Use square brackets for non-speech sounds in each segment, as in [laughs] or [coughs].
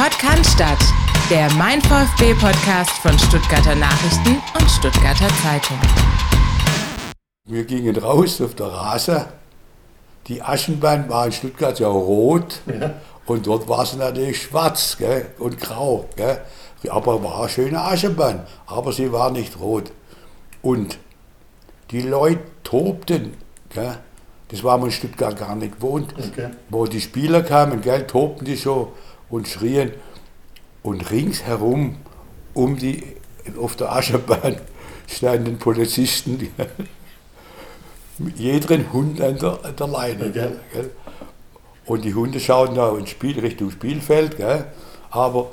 Podcast, der Mein VfB Podcast von Stuttgarter Nachrichten und Stuttgarter Zeitung. Wir gingen raus auf der Rasse. Die Aschenbahn war in Stuttgart ja rot ja. und dort war es natürlich schwarz gell, und grau. Gell. Aber war eine schöne Aschenbahn, aber sie war nicht rot. Und die Leute tobten. Gell. Das war man in Stuttgart gar nicht gewohnt. Okay. Wo die Spieler kamen, gell, tobten die so und schrien. Und ringsherum um die, auf der Ascherbahn [laughs] standen Polizisten, [laughs] jeden Hund an der, an der Leine. Okay. Gell. Und die Hunde schauten da ins Spiel, Richtung Spielfeld. Gell. Aber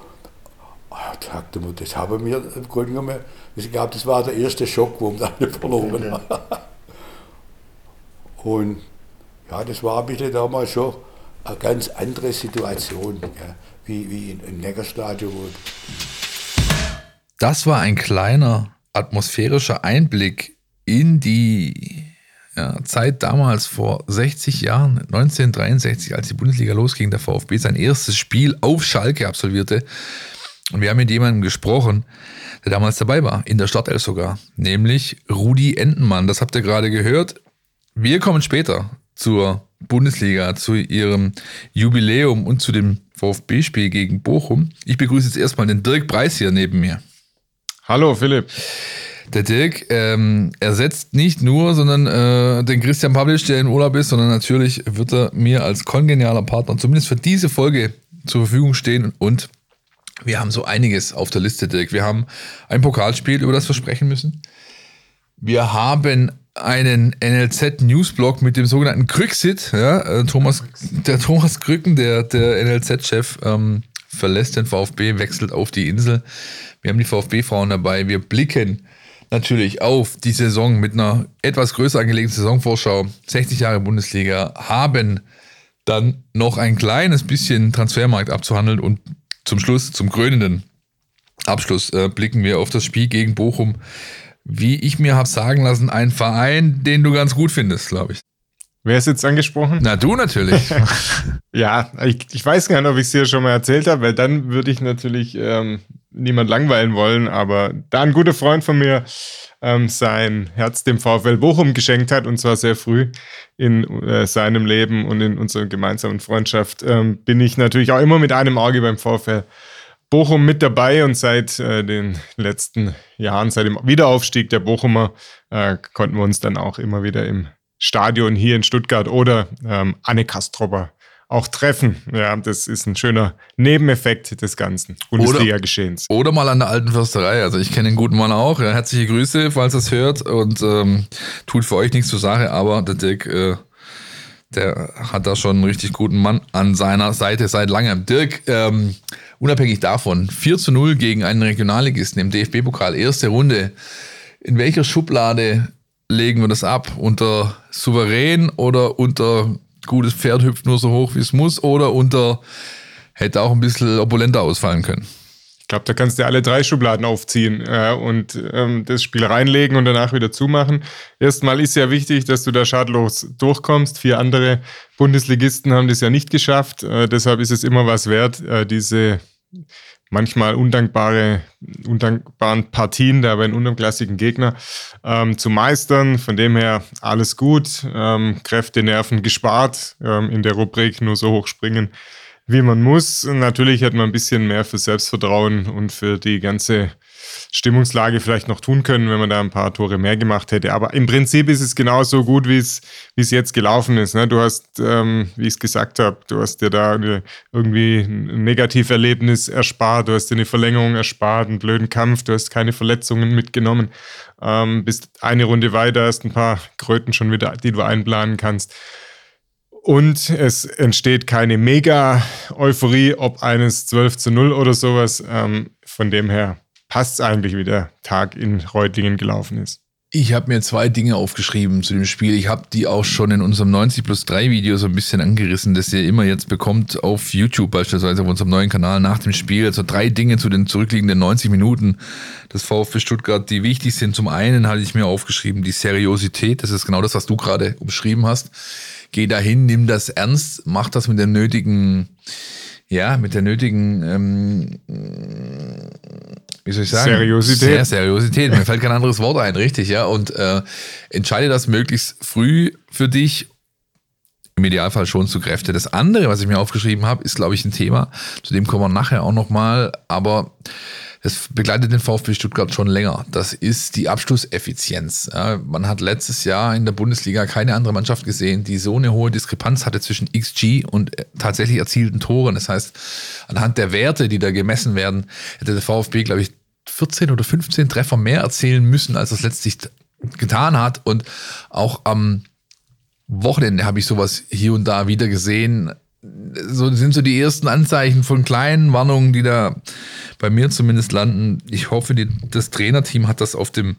ach, sagte man, das haben wir im Grunde genommen, ich glaube, das war der erste Schock, wo wir dann [laughs] verloren haben. Und ja, das war bitte damals schon eine ganz andere Situation, ja, wie, wie in Neckarstadion. Das war ein kleiner atmosphärischer Einblick in die ja, Zeit damals vor 60 Jahren, 1963, als die Bundesliga losging, der VfB sein erstes Spiel auf Schalke absolvierte. Und wir haben mit jemandem gesprochen, der damals dabei war, in der Startelf sogar, nämlich Rudi Entenmann. Das habt ihr gerade gehört. Wir kommen später zur Bundesliga, zu ihrem Jubiläum und zu dem VfB-Spiel gegen Bochum. Ich begrüße jetzt erstmal den Dirk Preis hier neben mir. Hallo Philipp. Der Dirk ähm, ersetzt nicht nur, sondern äh, den Christian Pavlic, der in Urlaub ist, sondern natürlich wird er mir als kongenialer Partner zumindest für diese Folge zur Verfügung stehen und wir haben so einiges auf der Liste, Dirk. Wir haben ein Pokalspiel, über das wir sprechen müssen. Wir haben einen NLZ-Newsblog mit dem sogenannten Krücksit. Ja, äh, Thomas, der Thomas Krücken, der, der NLZ-Chef, ähm, verlässt den VfB, wechselt auf die Insel. Wir haben die VfB-Frauen dabei. Wir blicken natürlich auf die Saison mit einer etwas größer angelegten Saisonvorschau. 60 Jahre Bundesliga haben dann noch ein kleines bisschen Transfermarkt abzuhandeln und zum Schluss, zum krönenden Abschluss, äh, blicken wir auf das Spiel gegen Bochum wie ich mir habe sagen lassen, ein Verein, den du ganz gut findest, glaube ich. Wer ist jetzt angesprochen? Na, du natürlich. [laughs] ja, ich, ich, weiß gar nicht, ob ich es dir schon mal erzählt habe, weil dann würde ich natürlich ähm, niemand langweilen wollen, aber da ein guter Freund von mir ähm, sein Herz dem VfL Bochum geschenkt hat und zwar sehr früh in äh, seinem Leben und in unserer gemeinsamen Freundschaft, ähm, bin ich natürlich auch immer mit einem Auge beim VfL Bochum mit dabei und seit äh, den letzten Jahren, seit dem Wiederaufstieg der Bochumer, äh, konnten wir uns dann auch immer wieder im Stadion hier in Stuttgart oder ähm, Anne Kastropper auch treffen. Ja, das ist ein schöner Nebeneffekt des ganzen Bundesliga-Geschehens. Oder, oder, mal an der alten Försterei. Also ich kenne den guten Mann auch. Ja, herzliche Grüße, falls es hört und ähm, tut für euch nichts zur Sache, aber der Dirk, äh, der hat da schon einen richtig guten Mann an seiner Seite seit langem. Dirk, ähm, unabhängig davon, 4 zu 0 gegen einen Regionalligisten im DFB-Pokal, erste Runde. In welcher Schublade legen wir das ab? Unter souverän oder unter gutes Pferd hüpft nur so hoch, wie es muss oder unter hätte auch ein bisschen opulenter ausfallen können? Ich glaube, da kannst du alle drei Schubladen aufziehen äh, und ähm, das Spiel reinlegen und danach wieder zumachen. Erstmal ist ja wichtig, dass du da schadlos durchkommst. Vier andere Bundesligisten haben das ja nicht geschafft. Äh, deshalb ist es immer was wert, äh, diese manchmal undankbare, undankbaren Partien da bei einem unterklassigen Gegner ähm, zu meistern. Von dem her alles gut. Ähm, Kräfte, Nerven gespart ähm, in der Rubrik nur so hoch springen wie man muss. Natürlich hätte man ein bisschen mehr für Selbstvertrauen und für die ganze Stimmungslage vielleicht noch tun können, wenn man da ein paar Tore mehr gemacht hätte. Aber im Prinzip ist es genauso gut, wie es, wie es jetzt gelaufen ist. Ne? Du hast, ähm, wie ich es gesagt habe, du hast dir da irgendwie ein Negativerlebnis erspart, du hast dir eine Verlängerung erspart, einen blöden Kampf, du hast keine Verletzungen mitgenommen, ähm, bist eine Runde weiter, hast ein paar Kröten schon wieder, die du einplanen kannst. Und es entsteht keine Mega-Euphorie, ob eines 12 zu 0 oder sowas. Ähm, von dem her passt es eigentlich, wie der Tag in Reutlingen gelaufen ist. Ich habe mir zwei Dinge aufgeschrieben zu dem Spiel. Ich habe die auch schon in unserem 90 plus 3 Video so ein bisschen angerissen, das ihr immer jetzt bekommt auf YouTube beispielsweise auf unserem neuen Kanal nach dem Spiel. Also drei Dinge zu den zurückliegenden 90 Minuten des VfB Stuttgart, die wichtig sind. Zum einen hatte ich mir aufgeschrieben, die Seriosität. Das ist genau das, was du gerade umschrieben hast geh dahin, nimm das ernst, mach das mit dem nötigen, ja, mit der nötigen, ähm, wie soll ich sagen? Seriosität. Sehr Seriosität. Mir fällt kein anderes Wort ein, richtig, ja. Und äh, entscheide das möglichst früh für dich. Im Idealfall schon zu Kräfte. Das andere, was ich mir aufgeschrieben habe, ist, glaube ich, ein Thema. Zu dem kommen wir nachher auch nochmal. Aber das begleitet den VfB Stuttgart schon länger. Das ist die Abschlusseffizienz. Ja, man hat letztes Jahr in der Bundesliga keine andere Mannschaft gesehen, die so eine hohe Diskrepanz hatte zwischen XG und äh, tatsächlich erzielten Toren. Das heißt, anhand der Werte, die da gemessen werden, hätte der VfB, glaube ich, 14 oder 15 Treffer mehr erzielen müssen, als es letztlich getan hat. Und auch am Wochenende habe ich sowas hier und da wieder gesehen so sind so die ersten Anzeichen von kleinen Warnungen, die da bei mir zumindest landen. Ich hoffe, die, das Trainerteam hat das auf dem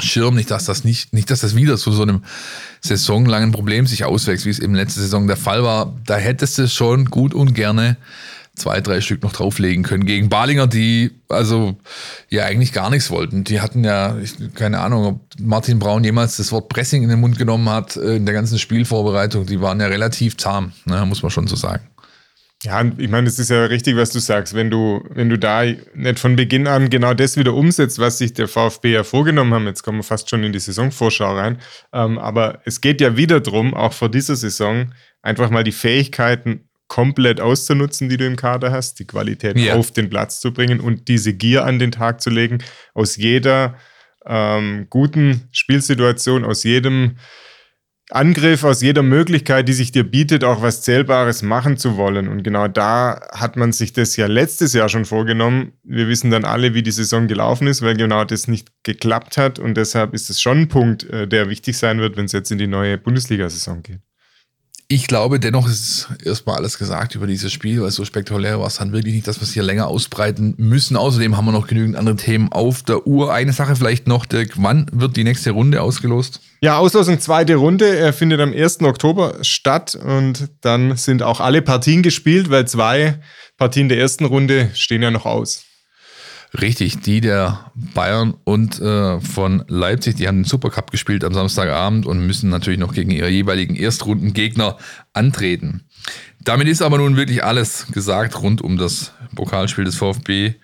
Schirm, nicht, dass das nicht, nicht, dass das wieder zu so einem saisonlangen Problem sich auswächst, wie es eben letzte Saison der Fall war. Da hättest du schon gut und gerne zwei, drei Stück noch drauflegen können gegen Balinger, die also ja eigentlich gar nichts wollten. Die hatten ja, ich, keine Ahnung, ob Martin Braun jemals das Wort Pressing in den Mund genommen hat äh, in der ganzen Spielvorbereitung. Die waren ja relativ zahm, ne, muss man schon so sagen. Ja, ich meine, es ist ja richtig, was du sagst. Wenn du, wenn du da nicht von Beginn an genau das wieder umsetzt, was sich der VfB ja vorgenommen haben, jetzt kommen wir fast schon in die Saisonvorschau rein. Ähm, aber es geht ja wieder darum, auch vor dieser Saison, einfach mal die Fähigkeiten komplett auszunutzen, die du im Kader hast, die Qualität ja. auf den Platz zu bringen und diese Gier an den Tag zu legen, aus jeder ähm, guten Spielsituation, aus jedem Angriff, aus jeder Möglichkeit, die sich dir bietet, auch was Zählbares machen zu wollen. Und genau da hat man sich das ja letztes Jahr schon vorgenommen. Wir wissen dann alle, wie die Saison gelaufen ist, weil genau das nicht geklappt hat. Und deshalb ist es schon ein Punkt, äh, der wichtig sein wird, wenn es jetzt in die neue Bundesliga-Saison geht. Ich glaube, dennoch ist erstmal alles gesagt über dieses Spiel, weil so spektakulär war es dann wirklich nicht, dass wir es hier länger ausbreiten müssen. Außerdem haben wir noch genügend andere Themen auf der Uhr. Eine Sache vielleicht noch, Dirk, wann wird die nächste Runde ausgelost? Ja, Auslosung zweite Runde. Er findet am 1. Oktober statt und dann sind auch alle Partien gespielt, weil zwei Partien der ersten Runde stehen ja noch aus. Richtig, die der Bayern und äh, von Leipzig, die haben den Supercup gespielt am Samstagabend und müssen natürlich noch gegen ihre jeweiligen Erstrundengegner antreten. Damit ist aber nun wirklich alles gesagt rund um das Pokalspiel des VfB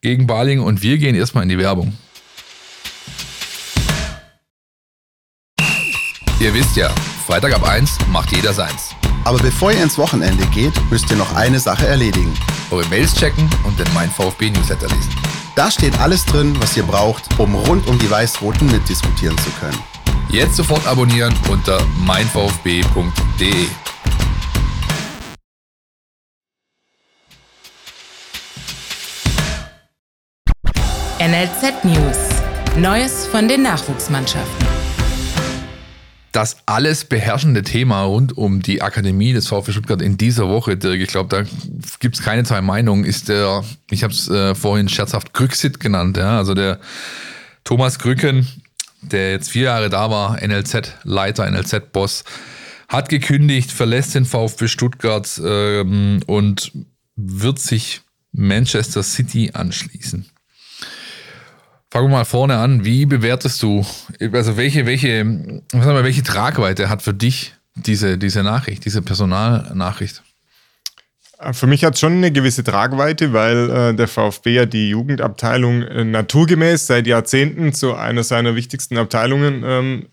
gegen Baling und wir gehen erstmal in die Werbung. Ihr wisst ja, Freitag ab 1 macht jeder seins. Aber bevor ihr ins Wochenende geht, müsst ihr noch eine Sache erledigen. Eure Mails checken und den Mein VfB Newsletter lesen. Da steht alles drin, was ihr braucht, um rund um die Weiß-Roten mitdiskutieren zu können. Jetzt sofort abonnieren unter meinvfb.de. NLZ News. Neues von den Nachwuchsmannschaften. Das alles beherrschende Thema rund um die Akademie des VfB Stuttgart in dieser Woche, Dirk, ich glaube, da gibt es keine zwei Meinungen, ist der, ich habe es äh, vorhin scherzhaft Grücksit genannt, ja, also der Thomas Grücken, der jetzt vier Jahre da war, NLZ-Leiter, NLZ-Boss, hat gekündigt, verlässt den VfB Stuttgart ähm, und wird sich Manchester City anschließen. Fangen wir mal vorne an. Wie bewertest du, also welche, welche, was haben wir, welche Tragweite hat für dich diese, diese Nachricht, diese Personalnachricht? Für mich hat es schon eine gewisse Tragweite, weil äh, der VfB ja die Jugendabteilung äh, naturgemäß seit Jahrzehnten zu einer seiner wichtigsten Abteilungen ähm,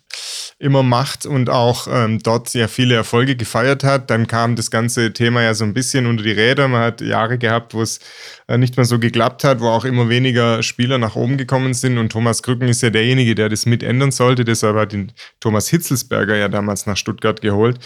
immer macht und auch ähm, dort sehr viele Erfolge gefeiert hat. Dann kam das ganze Thema ja so ein bisschen unter die Räder. Man hat Jahre gehabt, wo es äh, nicht mehr so geklappt hat, wo auch immer weniger Spieler nach oben gekommen sind. Und Thomas Krücken ist ja derjenige, der das mit ändern sollte. Deshalb hat ihn Thomas Hitzelsberger ja damals nach Stuttgart geholt.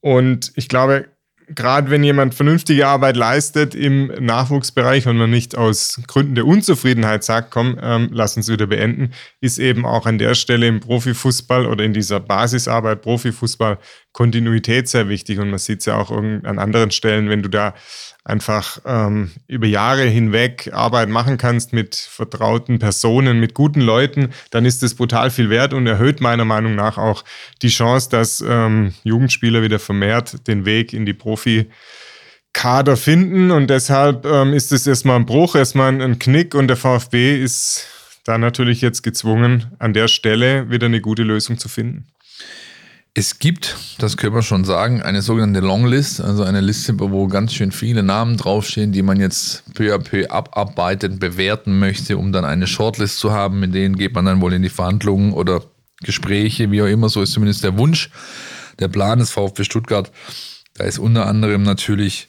Und ich glaube, gerade wenn jemand vernünftige Arbeit leistet im Nachwuchsbereich und man nicht aus Gründen der Unzufriedenheit sagt, komm, ähm, lass uns wieder beenden, ist eben auch an der Stelle im Profifußball oder in dieser Basisarbeit Profifußball Kontinuität sehr wichtig. Und man sieht es ja auch an anderen Stellen, wenn du da einfach ähm, über Jahre hinweg Arbeit machen kannst mit vertrauten Personen, mit guten Leuten, dann ist das brutal viel wert und erhöht meiner Meinung nach auch die Chance, dass ähm, Jugendspieler wieder vermehrt den Weg in die Profi Kader finden und deshalb ähm, ist es erstmal ein Bruch, erstmal ein Knick und der VfB ist da natürlich jetzt gezwungen, an der Stelle wieder eine gute Lösung zu finden. Es gibt, das können wir schon sagen, eine sogenannte Longlist, also eine Liste, wo ganz schön viele Namen draufstehen, die man jetzt peu à peu abarbeiten, bewerten möchte, um dann eine Shortlist zu haben. Mit denen geht man dann wohl in die Verhandlungen oder Gespräche, wie auch immer. So ist zumindest der Wunsch, der Plan des VfB Stuttgart. Da ist unter anderem natürlich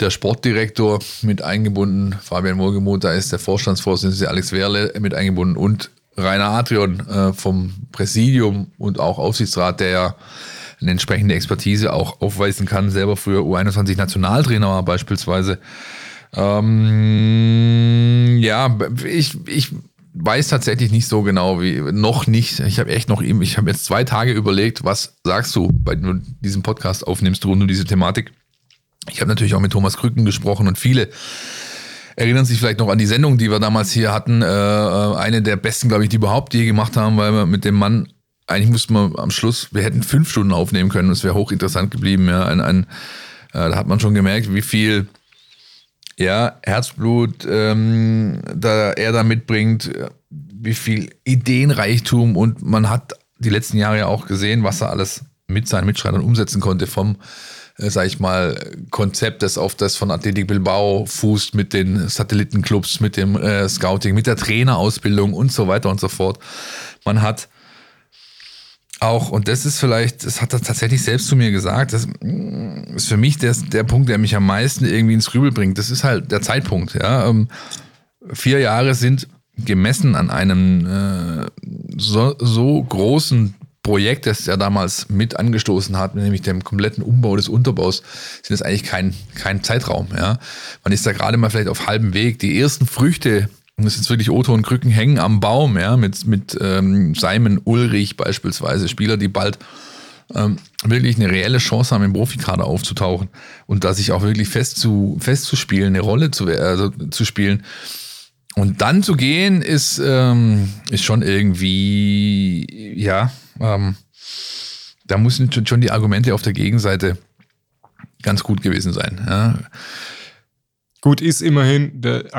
der Sportdirektor mit eingebunden, Fabian Wohlgemuth, da ist der Vorstandsvorsitzende Alex Werle mit eingebunden und Rainer Adrian äh, vom Präsidium und auch Aufsichtsrat, der ja eine entsprechende Expertise auch aufweisen kann, selber früher U21 Nationaltrainer war beispielsweise. Ähm, ja, ich, ich weiß tatsächlich nicht so genau wie noch nicht. Ich habe echt noch ihm, ich habe jetzt zwei Tage überlegt, was sagst du, bei du diesem Podcast aufnimmst rund um diese Thematik. Ich habe natürlich auch mit Thomas Krücken gesprochen und viele erinnern sich vielleicht noch an die Sendung, die wir damals hier hatten. Äh, äh, eine der besten, glaube ich, die überhaupt je gemacht haben, weil wir mit dem Mann, eigentlich mussten wir am Schluss, wir hätten fünf Stunden aufnehmen können, es wäre hochinteressant geblieben. Ja, ein, ein, äh, da hat man schon gemerkt, wie viel ja, Herzblut ähm, da er da mitbringt, wie viel Ideenreichtum und man hat die letzten Jahre ja auch gesehen, was er alles mit seinen Mitschreitern umsetzen konnte, vom äh, sag ich mal, Konzept, das auf das von Athletic Bilbao fußt mit den Satellitenclubs, mit dem äh, Scouting, mit der Trainerausbildung und so weiter und so fort. Man hat auch, und das ist vielleicht, das hat er tatsächlich selbst zu mir gesagt, das mm, ist für mich der, der Punkt, der mich am meisten irgendwie ins Grübel bringt. Das ist halt der Zeitpunkt. Ja. Ähm, vier Jahre sind gemessen an einem äh, so, so großen Projekt, das er damals mit angestoßen hat, nämlich dem kompletten Umbau des Unterbaus, sind das eigentlich kein, kein Zeitraum. Ja. Man ist da gerade mal vielleicht auf halbem Weg. Die ersten Früchte, und das ist wirklich Otto und Krücken, hängen am Baum, ja, mit, mit ähm, Simon Ulrich beispielsweise, Spieler, die bald ähm, wirklich eine reelle Chance haben, im Profikader aufzutauchen und da sich auch wirklich fest zu, festzuspielen, eine Rolle zu, also, zu spielen. Und dann zu gehen, ist, ähm, ist schon irgendwie, ja, ähm, da müssen schon die Argumente auf der Gegenseite ganz gut gewesen sein. Ja. Gut, ist immerhin der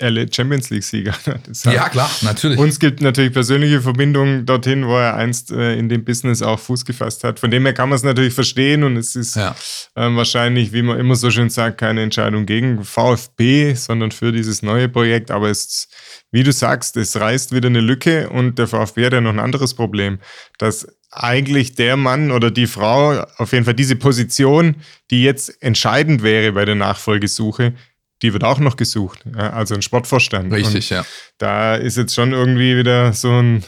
aktuelle Champions League-Sieger. [laughs] Ja, klar, natürlich. Uns gibt natürlich persönliche Verbindungen dorthin, wo er einst äh, in dem Business auch Fuß gefasst hat. Von dem her kann man es natürlich verstehen und es ist ja. ähm, wahrscheinlich, wie man immer so schön sagt, keine Entscheidung gegen VfB, sondern für dieses neue Projekt. Aber es ist wie du sagst, es reißt wieder eine Lücke und der VfB hat ja noch ein anderes Problem, dass eigentlich der Mann oder die Frau, auf jeden Fall diese Position, die jetzt entscheidend wäre bei der Nachfolgesuche, die wird auch noch gesucht. Also ein Sportvorstand. Richtig, und ja. Da ist jetzt schon irgendwie wieder so ein,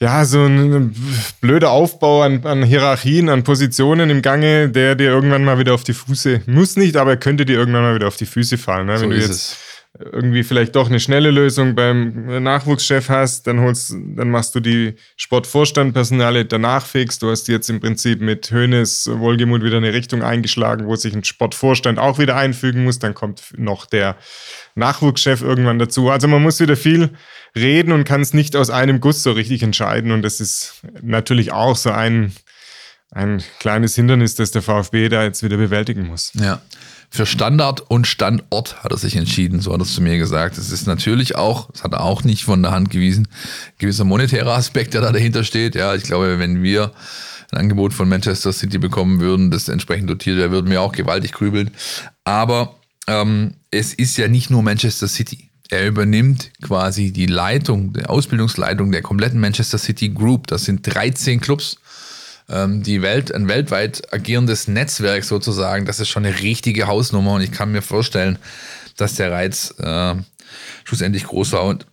ja, so ein blöder Aufbau an, an, Hierarchien, an Positionen im Gange, der dir irgendwann mal wieder auf die Füße, muss nicht, aber er könnte dir irgendwann mal wieder auf die Füße fallen. Ne? So Wenn du jetzt es irgendwie vielleicht doch eine schnelle Lösung beim Nachwuchschef hast, dann holst, dann machst du die Sportvorstand, Personale danach fix. Du hast jetzt im Prinzip mit Hönes Wohlgemut wieder eine Richtung eingeschlagen, wo sich ein Sportvorstand auch wieder einfügen muss. Dann kommt noch der Nachwuchschef irgendwann dazu. Also man muss wieder viel reden und kann es nicht aus einem Guss so richtig entscheiden. Und das ist natürlich auch so ein, ein kleines Hindernis, das der VfB da jetzt wieder bewältigen muss. Ja. Für Standard und Standort hat er sich entschieden, so hat er es zu mir gesagt. Es ist natürlich auch, das hat er auch nicht von der Hand gewiesen, gewisser monetärer Aspekt, der da dahinter steht. Ja, ich glaube, wenn wir ein Angebot von Manchester City bekommen würden, das entsprechend dotiert wäre, würden wir auch gewaltig grübeln. Aber ähm, es ist ja nicht nur Manchester City. Er übernimmt quasi die Leitung, die Ausbildungsleitung der kompletten Manchester City Group. Das sind 13 Clubs ähm, die Welt, ein weltweit agierendes Netzwerk sozusagen, das ist schon eine richtige Hausnummer und ich kann mir vorstellen, dass der Reiz äh, schlussendlich groß war. Und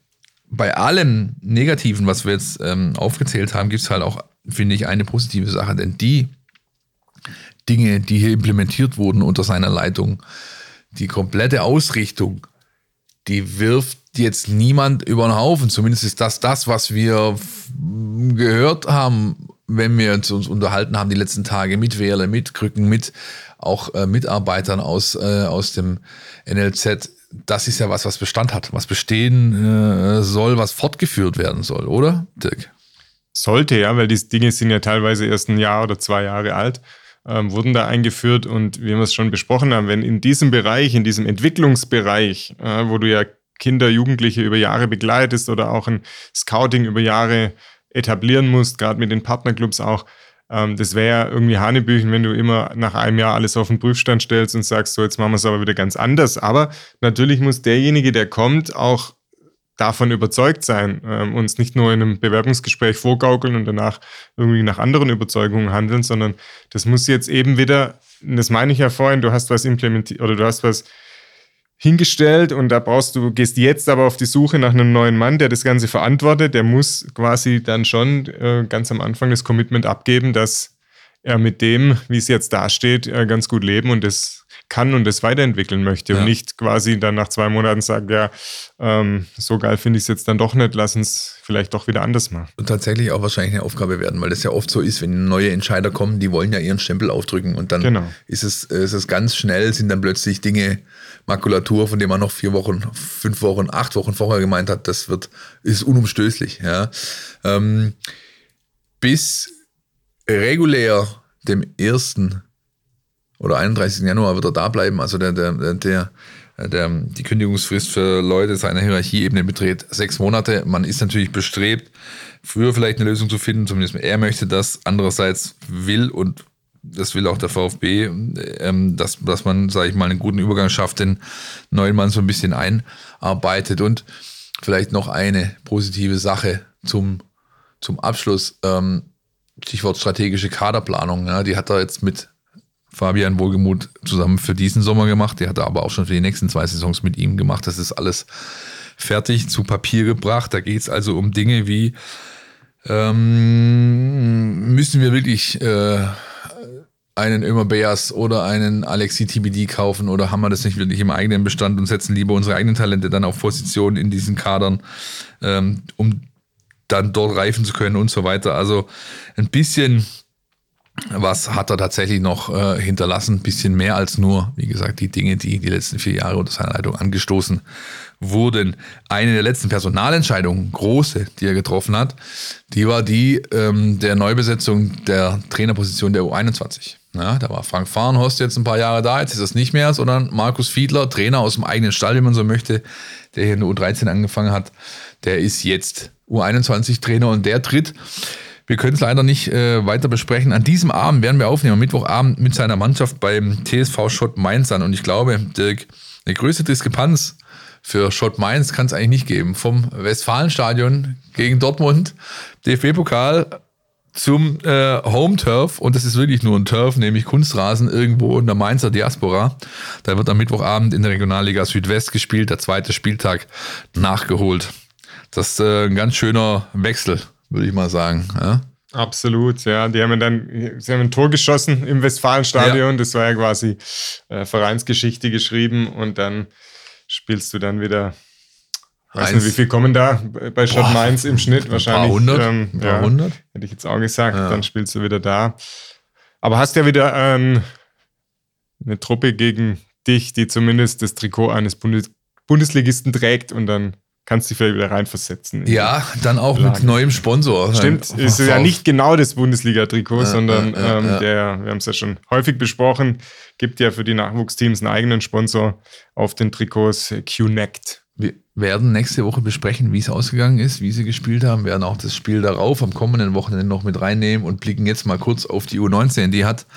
bei allem Negativen, was wir jetzt ähm, aufgezählt haben, gibt es halt auch, finde ich, eine positive Sache, denn die Dinge, die hier implementiert wurden unter seiner Leitung, die komplette Ausrichtung, die wirft jetzt niemand über den Haufen. Zumindest ist das das, was wir gehört haben wenn wir uns, uns unterhalten haben die letzten Tage mit Wehrle, mit Krücken, mit auch äh, Mitarbeitern aus, äh, aus dem NLZ, das ist ja was, was Bestand hat, was bestehen äh, soll, was fortgeführt werden soll, oder, Dirk? Sollte ja, weil die Dinge sind ja teilweise erst ein Jahr oder zwei Jahre alt, ähm, wurden da eingeführt und wie wir es schon besprochen haben, wenn in diesem Bereich, in diesem Entwicklungsbereich, äh, wo du ja Kinder, Jugendliche über Jahre begleitest oder auch ein Scouting über Jahre etablieren musst, gerade mit den Partnerclubs auch. Ähm, das wäre ja irgendwie Hanebüchen, wenn du immer nach einem Jahr alles auf den Prüfstand stellst und sagst, so jetzt machen wir es aber wieder ganz anders. Aber natürlich muss derjenige, der kommt, auch davon überzeugt sein, ähm, uns nicht nur in einem Bewerbungsgespräch vorgaukeln und danach irgendwie nach anderen Überzeugungen handeln, sondern das muss jetzt eben wieder, das meine ich ja vorhin, du hast was implementiert oder du hast was hingestellt und da brauchst du, gehst jetzt aber auf die Suche nach einem neuen Mann, der das Ganze verantwortet, der muss quasi dann schon äh, ganz am Anfang das Commitment abgeben, dass er mit dem, wie es jetzt dasteht, äh, ganz gut leben und das kann und das weiterentwickeln möchte ja. und nicht quasi dann nach zwei Monaten sagt, ja, ähm, so geil finde ich es jetzt dann doch nicht, lass uns vielleicht doch wieder anders machen. Und tatsächlich auch wahrscheinlich eine Aufgabe werden, weil das ja oft so ist, wenn neue Entscheider kommen, die wollen ja ihren Stempel aufdrücken und dann genau. ist, es, ist es ganz schnell, sind dann plötzlich Dinge Makulatur, von dem man noch vier Wochen, fünf Wochen, acht Wochen vorher gemeint hat, das wird, ist unumstößlich. Ja. Ähm, bis regulär dem 1. oder 31. Januar wird er da bleiben. Also der, der, der, der, die Kündigungsfrist für Leute seiner Hierarchieebene beträgt sechs Monate. Man ist natürlich bestrebt, früher vielleicht eine Lösung zu finden, zumindest er möchte das. Andererseits will und das will auch der VfB, ähm, dass, dass man, sage ich mal, einen guten Übergang schafft, den neuen Mann so ein bisschen einarbeitet. Und vielleicht noch eine positive Sache zum, zum Abschluss. Ähm, Stichwort strategische Kaderplanung. Ja, die hat er jetzt mit Fabian Wohlgemuth zusammen für diesen Sommer gemacht. Die hat er aber auch schon für die nächsten zwei Saisons mit ihm gemacht. Das ist alles fertig zu Papier gebracht. Da geht es also um Dinge wie, ähm, müssen wir wirklich äh, einen Ömer Beas oder einen Alexi TBD kaufen oder haben wir das nicht wirklich im eigenen Bestand und setzen lieber unsere eigenen Talente dann auf Positionen in diesen Kadern, ähm, um dann dort reifen zu können und so weiter. Also ein bisschen was hat er tatsächlich noch äh, hinterlassen? Ein bisschen mehr als nur, wie gesagt, die Dinge, die die letzten vier Jahre unter seiner Leitung angestoßen wurden. Eine der letzten Personalentscheidungen, große, die er getroffen hat, die war die ähm, der Neubesetzung der Trainerposition der U21. Ja, da war Frank Fahrenhorst jetzt ein paar Jahre da, jetzt ist das nicht mehr, sondern Markus Fiedler, Trainer aus dem eigenen Stall, wie man so möchte, der hier in der U13 angefangen hat, der ist jetzt U21-Trainer und der tritt wir können es leider nicht äh, weiter besprechen. An diesem Abend werden wir aufnehmen, Mittwochabend mit seiner Mannschaft beim TSV Schott Mainz an. Und ich glaube, Dirk, eine größte Diskrepanz für Schott Mainz kann es eigentlich nicht geben. Vom Westfalenstadion gegen Dortmund, DFB-Pokal zum äh, Home Turf und das ist wirklich nur ein Turf, nämlich Kunstrasen irgendwo in der Mainzer Diaspora. Da wird am Mittwochabend in der Regionalliga Südwest gespielt, der zweite Spieltag nachgeholt. Das ist äh, ein ganz schöner Wechsel würde ich mal sagen. Ja? Absolut, ja. Die haben dann, sie haben ein Tor geschossen im Westfalenstadion. Ja. Das war ja quasi äh, Vereinsgeschichte geschrieben und dann spielst du dann wieder. Weiß nicht, wie viel kommen da bei Schott Mainz im Schnitt? Wahrscheinlich. Ein paar hundert. Ähm, ein paar hundert. Hätte ich jetzt auch gesagt. Ja. Dann spielst du wieder da. Aber hast ja wieder ähm, eine Truppe gegen dich, die zumindest das Trikot eines Bundes Bundesligisten trägt und dann kannst du dich vielleicht wieder reinversetzen. Ja, dann auch Lage. mit neuem Sponsor. Stimmt, ist ja nicht genau das Bundesliga-Trikot, ja, sondern ja, ähm, der, wir haben es ja schon häufig besprochen, gibt ja für die Nachwuchsteams einen eigenen Sponsor auf den Trikots, Qnect. Werden nächste Woche besprechen, wie es ausgegangen ist, wie sie gespielt haben, werden auch das Spiel darauf am kommenden Wochenende noch mit reinnehmen und blicken jetzt mal kurz auf die U19. Die hat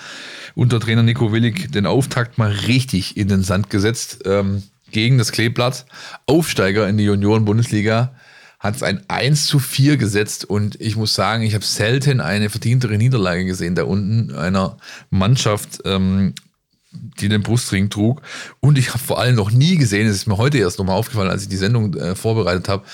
unter Trainer Nico Willig den Auftakt mal richtig in den Sand gesetzt. Ähm, gegen das Kleeblatt. Aufsteiger in die Junioren-Bundesliga hat es ein 1 zu 4 gesetzt und ich muss sagen, ich habe selten eine verdientere Niederlage gesehen da unten einer Mannschaft, ähm, die den Brustring trug. Und ich habe vor allem noch nie gesehen, es ist mir heute erst nochmal aufgefallen, als ich die Sendung äh, vorbereitet habe,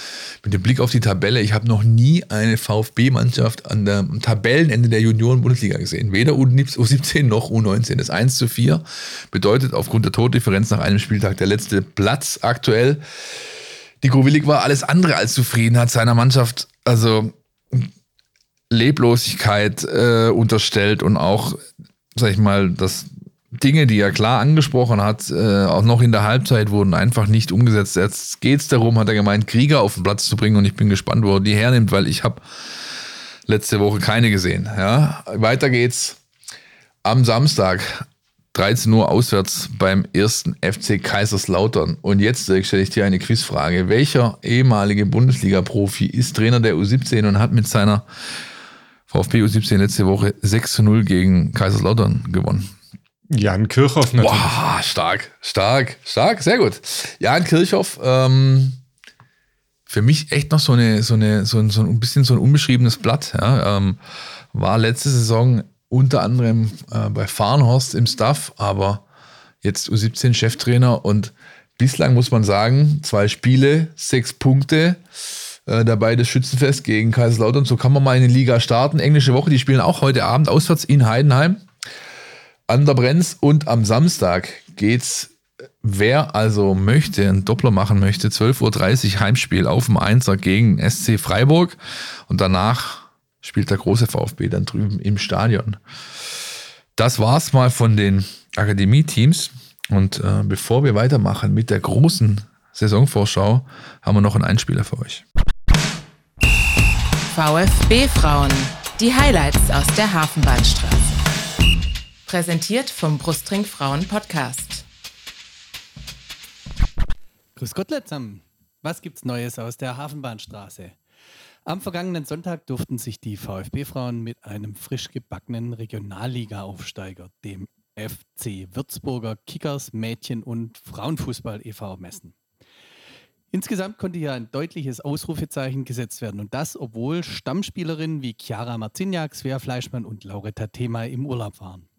mit dem Blick auf die Tabelle, ich habe noch nie eine VfB-Mannschaft an der, am Tabellenende der Junioren-Bundesliga gesehen. Weder U17 noch U19. Das 1 zu 4 bedeutet aufgrund der Tordifferenz nach einem Spieltag der letzte Platz aktuell. Die Willig war alles andere als zufrieden, hat seiner Mannschaft also Leblosigkeit äh, unterstellt und auch, sag ich mal, das Dinge, die er klar angesprochen hat, äh, auch noch in der Halbzeit wurden einfach nicht umgesetzt. Jetzt geht es darum, hat er gemeint, Krieger auf den Platz zu bringen und ich bin gespannt, wo er die hernimmt, weil ich habe letzte Woche keine gesehen. Ja? Weiter geht's am Samstag. 13 Uhr auswärts beim ersten FC Kaiserslautern. Und jetzt stelle ich dir eine Quizfrage. Welcher ehemalige Bundesliga-Profi ist Trainer der U17 und hat mit seiner VfB U17 letzte Woche 6 zu 0 gegen Kaiserslautern gewonnen? Jan Kirchhoff natürlich. Boah, stark, stark, stark, sehr gut. Jan Kirchhoff, ähm, für mich echt noch so eine, so eine, so ein, so ein bisschen so ein unbeschriebenes Blatt. Ja. Ähm, war letzte Saison unter anderem äh, bei Farnhorst im Staff, aber jetzt U17 Cheftrainer und bislang muss man sagen, zwei Spiele, sechs Punkte. Äh, dabei das Schützenfest gegen Kaiserslautern. So kann man mal in die Liga starten. Englische Woche, die spielen auch heute Abend auswärts in Heidenheim an der Brenz und am Samstag geht's, wer also möchte, einen Doppler machen möchte, 12.30 Uhr Heimspiel auf dem Einser gegen SC Freiburg und danach spielt der große VfB dann drüben im Stadion. Das war's mal von den Akademie-Teams. Und äh, bevor wir weitermachen mit der großen Saisonvorschau, haben wir noch einen Einspieler für euch. VfB Frauen. Die Highlights aus der Hafenbahnstraße. Präsentiert vom Brustring Frauen Podcast. Grüß Gott, Letzam. Was gibt's Neues aus der Hafenbahnstraße? Am vergangenen Sonntag durften sich die VfB-Frauen mit einem frisch gebackenen Regionalliga-Aufsteiger, dem FC Würzburger Kickers Mädchen- und Frauenfußball e.V. messen. Insgesamt konnte hier ein deutliches Ausrufezeichen gesetzt werden und das, obwohl Stammspielerinnen wie Chiara Marciniak, Svea Fleischmann und Lauretta Thema im Urlaub waren.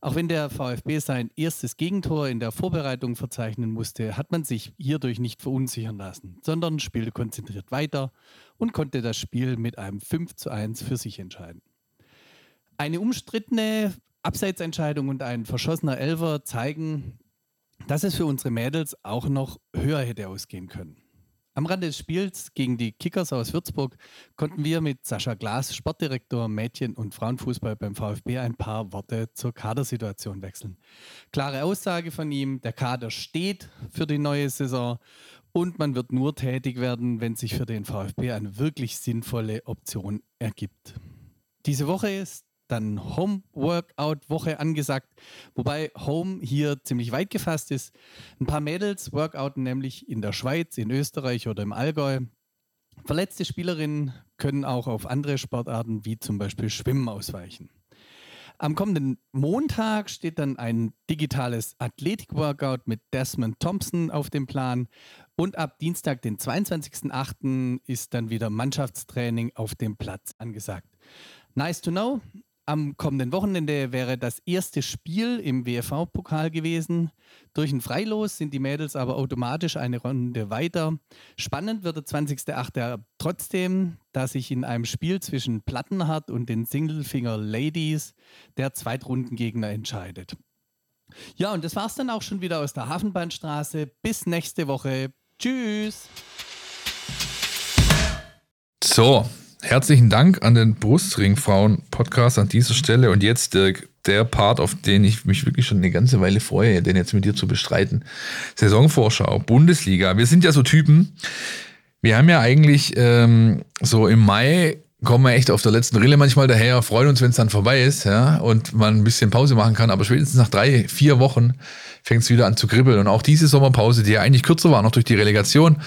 Auch wenn der VfB sein erstes Gegentor in der Vorbereitung verzeichnen musste, hat man sich hierdurch nicht verunsichern lassen, sondern spielte konzentriert weiter und konnte das Spiel mit einem 5 zu 1 für sich entscheiden. Eine umstrittene Abseitsentscheidung und ein verschossener Elfer zeigen, dass es für unsere Mädels auch noch höher hätte ausgehen können. Am Rande des Spiels gegen die Kickers aus Würzburg konnten wir mit Sascha Glas, Sportdirektor Mädchen- und Frauenfußball beim VfB, ein paar Worte zur Kadersituation wechseln. Klare Aussage von ihm, der Kader steht für die neue Saison und man wird nur tätig werden, wenn sich für den VfB eine wirklich sinnvolle Option ergibt. Diese Woche ist dann Home-Workout-Woche angesagt, wobei Home hier ziemlich weit gefasst ist. Ein paar Mädels workouten nämlich in der Schweiz, in Österreich oder im Allgäu. Verletzte Spielerinnen können auch auf andere Sportarten wie zum Beispiel Schwimmen ausweichen. Am kommenden Montag steht dann ein digitales Athletik-Workout mit Desmond Thompson auf dem Plan. Und ab Dienstag, den 22.08., ist dann wieder Mannschaftstraining auf dem Platz angesagt. Nice to know. Am kommenden Wochenende wäre das erste Spiel im WFV-Pokal gewesen. Durch ein Freilos sind die Mädels aber automatisch eine Runde weiter. Spannend wird der 20.08. trotzdem, da sich in einem Spiel zwischen Plattenhardt und den Singlefinger Ladies der Zweitrundengegner entscheidet. Ja, und das war's dann auch schon wieder aus der Hafenbahnstraße. Bis nächste Woche. Tschüss. So, Herzlichen Dank an den Brustring-Frauen-Podcast an dieser Stelle. Und jetzt Dirk, der Part, auf den ich mich wirklich schon eine ganze Weile freue, den jetzt mit dir zu bestreiten. Saisonvorschau, Bundesliga. Wir sind ja so Typen. Wir haben ja eigentlich ähm, so im Mai kommen wir echt auf der letzten Rille manchmal daher, freuen uns, wenn es dann vorbei ist, ja, und man ein bisschen Pause machen kann. Aber spätestens nach drei, vier Wochen fängt es wieder an zu kribbeln. Und auch diese Sommerpause, die ja eigentlich kürzer war, noch durch die Relegation.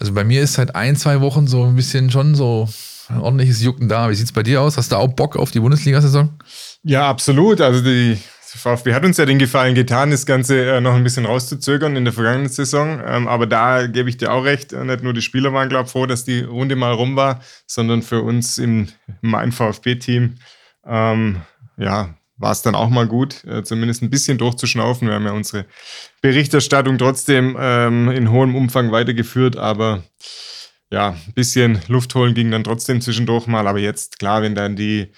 Also bei mir ist seit ein, zwei Wochen so ein bisschen schon so ein ordentliches Jucken da. Wie sieht es bei dir aus? Hast du auch Bock auf die Bundesliga-Saison? Ja, absolut. Also die VfB hat uns ja den Gefallen getan, das Ganze äh, noch ein bisschen rauszuzögern in der vergangenen Saison. Ähm, aber da gebe ich dir auch recht. Äh, nicht nur die Spieler waren, glaube ich, froh, dass die Runde mal rum war, sondern für uns im mein VfB-Team, ähm, ja, war es dann auch mal gut, äh, zumindest ein bisschen durchzuschnaufen. Wir haben ja unsere Berichterstattung trotzdem ähm, in hohem Umfang weitergeführt, aber ja, ein bisschen Luft holen ging dann trotzdem zwischendurch mal. Aber jetzt, klar, wenn dann die,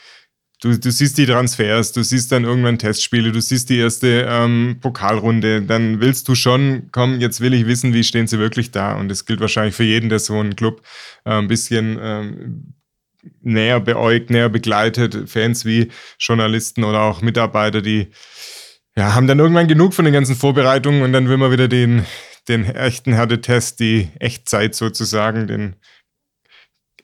du, du siehst die Transfers, du siehst dann irgendwann Testspiele, du siehst die erste ähm, Pokalrunde, dann willst du schon, komm, jetzt will ich wissen, wie stehen sie wirklich da. Und das gilt wahrscheinlich für jeden, der so einen Club äh, ein bisschen ähm, näher beäugt, näher begleitet, Fans wie Journalisten oder auch Mitarbeiter, die ja, haben dann irgendwann genug von den ganzen Vorbereitungen und dann will man wieder den, den echten Härtetest, die Echtzeit sozusagen, den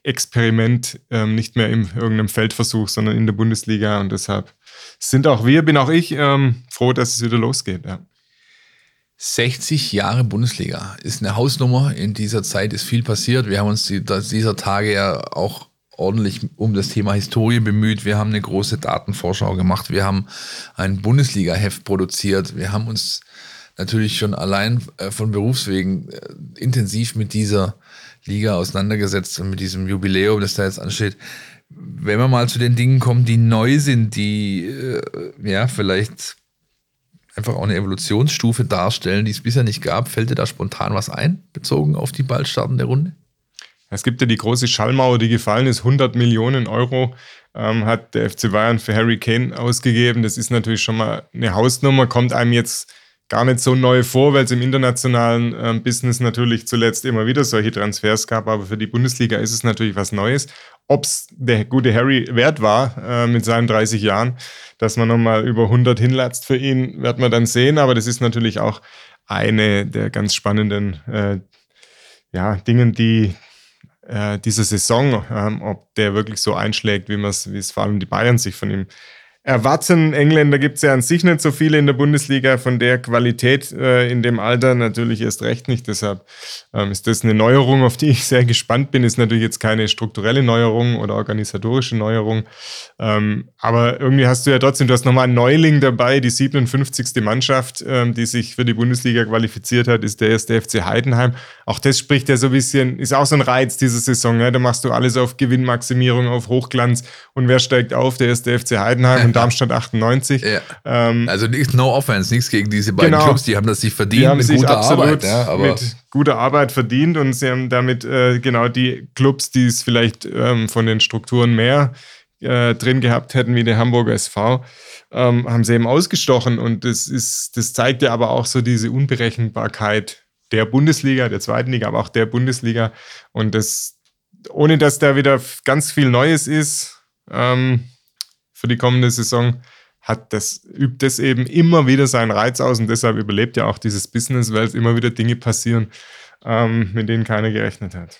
Experiment, ähm, nicht mehr in irgendeinem Feldversuch, sondern in der Bundesliga. Und deshalb sind auch wir, bin auch ich ähm, froh, dass es wieder losgeht. Ja. 60 Jahre Bundesliga ist eine Hausnummer. In dieser Zeit ist viel passiert. Wir haben uns die, dieser Tage ja auch ordentlich um das Thema Historie bemüht. Wir haben eine große Datenvorschau gemacht. Wir haben ein Bundesliga-Heft produziert. Wir haben uns natürlich schon allein äh, von Berufswegen äh, intensiv mit dieser Liga auseinandergesetzt und mit diesem Jubiläum, das da jetzt ansteht. Wenn wir mal zu den Dingen kommen, die neu sind, die äh, ja vielleicht einfach auch eine Evolutionsstufe darstellen, die es bisher nicht gab, fällt dir da spontan was ein, bezogen auf die bald startende Runde? Es gibt ja die große Schallmauer, die gefallen ist. 100 Millionen Euro ähm, hat der FC Bayern für Harry Kane ausgegeben. Das ist natürlich schon mal eine Hausnummer, kommt einem jetzt gar nicht so neu vor, weil es im internationalen äh, Business natürlich zuletzt immer wieder solche Transfers gab. Aber für die Bundesliga ist es natürlich was Neues. Ob es der gute Harry wert war äh, mit seinen 30 Jahren, dass man nochmal über 100 hinlatzt für ihn, wird man dann sehen. Aber das ist natürlich auch eine der ganz spannenden äh, ja, Dingen, die äh, dieser Saison, ähm, ob der wirklich so einschlägt, wie es vor allem die Bayern sich von ihm erwarten. Engländer gibt es ja an sich nicht so viele in der Bundesliga von der Qualität äh, in dem Alter natürlich erst recht nicht. Deshalb ähm, ist das eine Neuerung, auf die ich sehr gespannt bin. Ist natürlich jetzt keine strukturelle Neuerung oder organisatorische Neuerung. Ähm, aber irgendwie hast du ja trotzdem, du hast nochmal einen Neuling dabei. Die 57. Mannschaft, ähm, die sich für die Bundesliga qualifiziert hat, ist der erste FC Heidenheim. Auch das spricht ja so ein bisschen, ist auch so ein Reiz dieser Saison. Ne? Da machst du alles auf Gewinnmaximierung, auf Hochglanz. Und wer steigt auf? Der erste FC Heidenheim. [laughs] Darmstadt 98. Ja. Ähm, also nichts, no offense, nichts gegen diese beiden genau. Clubs, die haben das sich verdient die haben mit sich guter Arbeit. Ja, mit guter Arbeit verdient und sie haben damit äh, genau die Clubs, die es vielleicht ähm, von den Strukturen mehr äh, drin gehabt hätten, wie der Hamburger SV, ähm, haben sie eben ausgestochen. Und das ist, das zeigt ja aber auch so diese Unberechenbarkeit der Bundesliga, der zweiten Liga, aber auch der Bundesliga. Und das, ohne dass da wieder ganz viel Neues ist, ähm, für die kommende Saison, hat das, übt das eben immer wieder seinen Reiz aus und deshalb überlebt ja auch dieses Business, weil es immer wieder Dinge passieren, ähm, mit denen keiner gerechnet hat.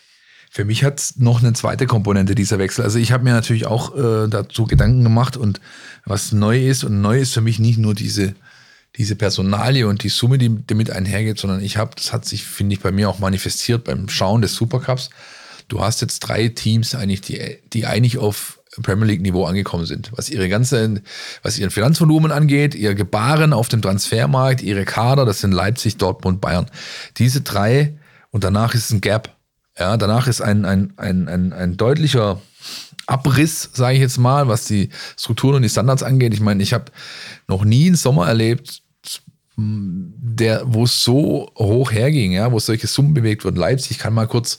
Für mich hat es noch eine zweite Komponente dieser Wechsel. Also ich habe mir natürlich auch äh, dazu Gedanken gemacht und was neu ist und neu ist für mich nicht nur diese, diese Personalie und die Summe, die damit einhergeht, sondern ich habe, das hat sich, finde ich, bei mir auch manifestiert beim Schauen des Supercups. Du hast jetzt drei Teams eigentlich, die, die eigentlich auf Premier League Niveau angekommen sind. Was ihre ganze, was ihren Finanzvolumen angeht, ihr Gebaren auf dem Transfermarkt, ihre Kader, das sind Leipzig, Dortmund, Bayern. Diese drei und danach ist ein Gap. Ja, danach ist ein, ein, ein, ein, ein deutlicher Abriss, sage ich jetzt mal, was die Strukturen und die Standards angeht. Ich meine, ich habe noch nie einen Sommer erlebt, der, wo es so hoch herging, ja, wo solche Summen bewegt wurden. Leipzig kann mal kurz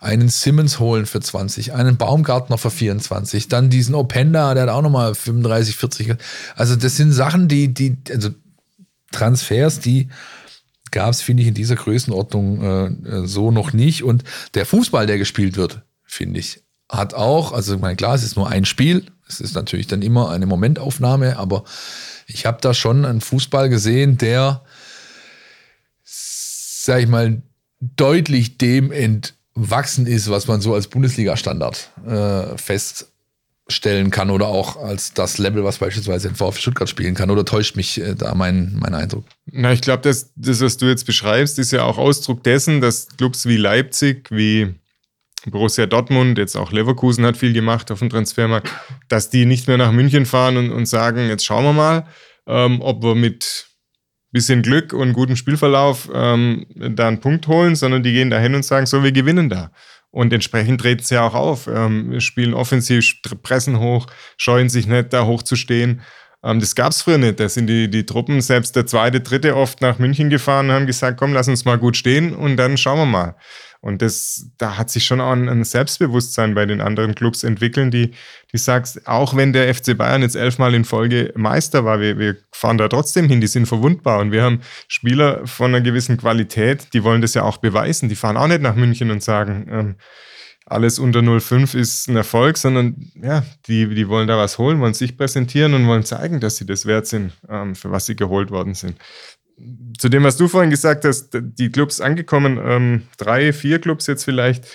einen Simmons holen für 20, einen Baumgartner für 24, dann diesen Openda, der hat auch nochmal 35, 40. Also das sind Sachen, die, die, also Transfers, die gab es, finde ich, in dieser Größenordnung äh, so noch nicht. Und der Fußball, der gespielt wird, finde ich, hat auch, also mein klar, es ist nur ein Spiel, es ist natürlich dann immer eine Momentaufnahme, aber ich habe da schon einen Fußball gesehen, der, sag ich mal, deutlich dem ent wachsen ist, was man so als Bundesliga-Standard äh, feststellen kann oder auch als das Level, was beispielsweise in VfB Stuttgart spielen kann. Oder täuscht mich äh, da mein, mein Eindruck? Na, ich glaube, das, das, was du jetzt beschreibst, ist ja auch Ausdruck dessen, dass Clubs wie Leipzig, wie Borussia Dortmund, jetzt auch Leverkusen hat viel gemacht auf dem Transfermarkt, dass die nicht mehr nach München fahren und, und sagen, jetzt schauen wir mal, ähm, ob wir mit bisschen Glück und guten Spielverlauf ähm, da einen Punkt holen, sondern die gehen da hin und sagen, so, wir gewinnen da. Und entsprechend treten sie ja auch auf, ähm, spielen offensiv, pressen hoch, scheuen sich nicht, da hochzustehen. Ähm, das gab es früher nicht. Da sind die, die Truppen, selbst der zweite, dritte, oft nach München gefahren und haben gesagt, komm, lass uns mal gut stehen und dann schauen wir mal. Und das, da hat sich schon auch ein, Selbstbewusstsein bei den anderen Clubs entwickelt, die, die sagst, auch wenn der FC Bayern jetzt elfmal in Folge Meister war, wir, wir fahren da trotzdem hin, die sind verwundbar. Und wir haben Spieler von einer gewissen Qualität, die wollen das ja auch beweisen. Die fahren auch nicht nach München und sagen, ähm, alles unter 0,5 ist ein Erfolg, sondern ja, die, die wollen da was holen, wollen sich präsentieren und wollen zeigen, dass sie das wert sind, ähm, für was sie geholt worden sind zu dem, was du vorhin gesagt hast, die Clubs angekommen, ähm, drei, vier Clubs jetzt vielleicht,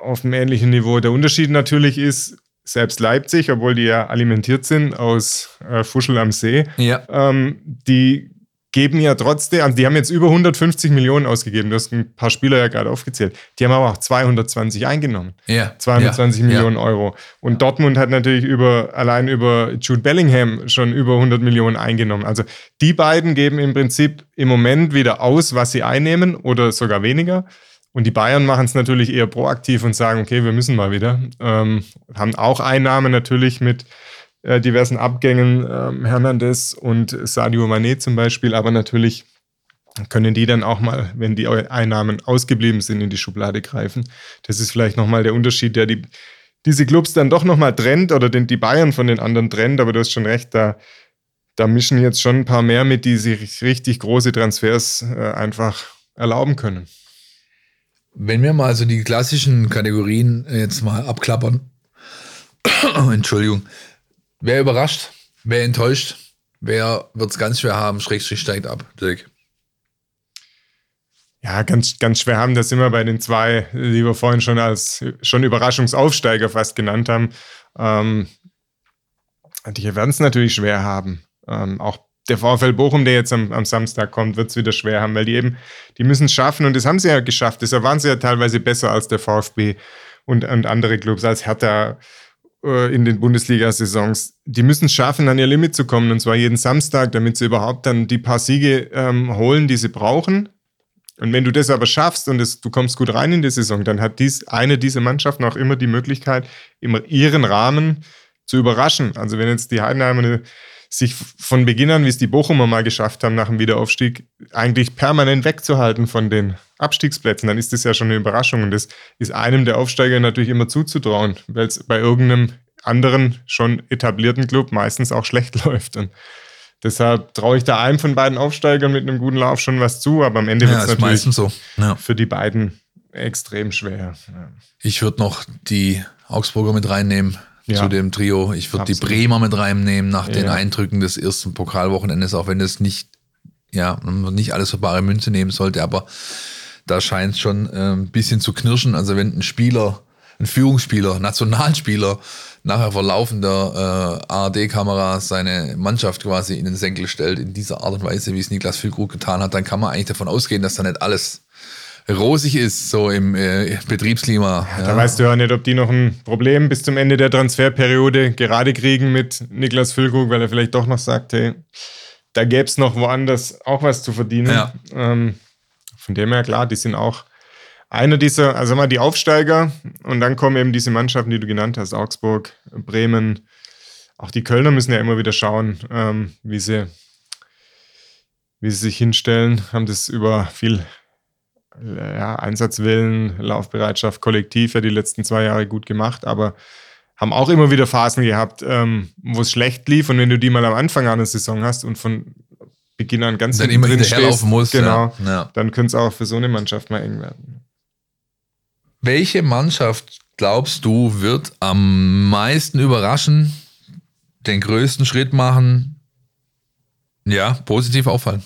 auf einem ähnlichen Niveau. Der Unterschied natürlich ist, selbst Leipzig, obwohl die ja alimentiert sind aus äh, Fuschel am See, Ja. ähm, die geben ja trotzdem, also die haben jetzt über 150 Millionen ausgegeben. Du hast ein paar Spieler ja gerade aufgezählt. Die haben aber auch 220 eingenommen. Ja. 220 ja. Millionen Euro. Und Dortmund hat natürlich über, allein über Jude Bellingham schon über 100 Millionen eingenommen. Also die beiden geben im Prinzip im Moment wieder aus, was sie einnehmen oder sogar weniger. Und die Bayern machen es natürlich eher proaktiv und sagen, okay, wir müssen mal wieder. Ähm, haben auch Einnahmen natürlich mit äh, diversen Abgängen, ähm, Hernandez und Sadio Mané zum Beispiel, aber natürlich können die dann auch mal, wenn die Einnahmen ausgeblieben sind, in die Schublade greifen. Das ist vielleicht nochmal der Unterschied, der die, diese Clubs dann doch nochmal trennt oder den, die Bayern von den anderen trennt, aber du hast schon recht, da, da mischen jetzt schon ein paar mehr mit, die sich richtig große Transfers äh, einfach erlauben können. Wenn wir mal so die klassischen Kategorien jetzt mal abklappern, [coughs] Entschuldigung, wer überrascht, wer enttäuscht, wer wird es ganz schwer haben, Schrägstrich steigt ab, Dirk. Ja, ganz, ganz schwer haben. Das immer bei den zwei, die wir vorhin schon als schon Überraschungsaufsteiger fast genannt haben. Ähm, die werden es natürlich schwer haben. Ähm, auch der VfL Bochum, der jetzt am, am Samstag kommt, wird es wieder schwer haben, weil die eben, die müssen es schaffen und das haben sie ja geschafft. Deshalb waren sie ja teilweise besser als der VfB und, und andere Clubs, als Hertha äh, in den Bundesliga-Saisons. Die müssen es schaffen, an ihr Limit zu kommen und zwar jeden Samstag, damit sie überhaupt dann die paar Siege ähm, holen, die sie brauchen. Und wenn du das aber schaffst und es, du kommst gut rein in die Saison, dann hat dies, eine dieser Mannschaften auch immer die Möglichkeit, immer ihren Rahmen zu überraschen. Also wenn jetzt die Heidenheimer sich von Beginn an, wie es die Bochumer mal geschafft haben nach dem Wiederaufstieg, eigentlich permanent wegzuhalten von den Abstiegsplätzen, dann ist das ja schon eine Überraschung. Und das ist einem der Aufsteiger natürlich immer zuzutrauen, weil es bei irgendeinem anderen schon etablierten Club meistens auch schlecht [laughs] läuft. Und deshalb traue ich da einem von beiden Aufsteigern mit einem guten Lauf schon was zu, aber am Ende Ja, wird es natürlich meistens so. Ja. für die beiden extrem schwer. Ja. Ich würde noch die Augsburger mit reinnehmen Ja. zu dem Trio. Ich würde die. Bremer mit reinnehmen nach den Ja. Eindrücken des ersten Pokalwochenendes, auch wenn es nicht, ja, man nicht alles für bare Münze nehmen sollte, aber da scheint es schon äh, ein bisschen zu knirschen. Also wenn ein Spieler, ein Führungsspieler, Nationalspieler nachher vor laufender äh, ARD-Kamera seine Mannschaft quasi in den Senkel stellt, in dieser Art und Weise, wie es Niklas Füllkrug getan hat, dann kann man eigentlich davon ausgehen, dass da nicht alles rosig ist, so im äh, Betriebsklima. Da weißt du ja nicht, ob die noch ein Problem bis zum Ende der Transferperiode gerade kriegen mit Niklas Füllkrug, weil er vielleicht doch noch sagt, hey, da gäbe es noch woanders auch was zu verdienen. Ja. Ähm, von dem her, klar, die sind auch einer dieser, also mal die Aufsteiger und dann kommen eben diese Mannschaften, die du genannt hast, Augsburg, Bremen, auch die Kölner müssen ja immer wieder schauen, ähm, wie sie wie sie sich hinstellen, haben das über viel ja, Einsatzwillen, Laufbereitschaft, Kollektiv ja die letzten zwei Jahre gut gemacht, aber haben auch immer wieder Phasen gehabt, ähm, wo es schlecht lief und wenn du die mal am Anfang einer Saison hast und von Beginn an ganz Dann immer hinterherlaufen musst, genau, ja. Ja. dann könnte es auch für so eine Mannschaft mal eng werden. Welche Mannschaft glaubst du wird am meisten überraschen, den größten Schritt machen, ja, positiv auffallen?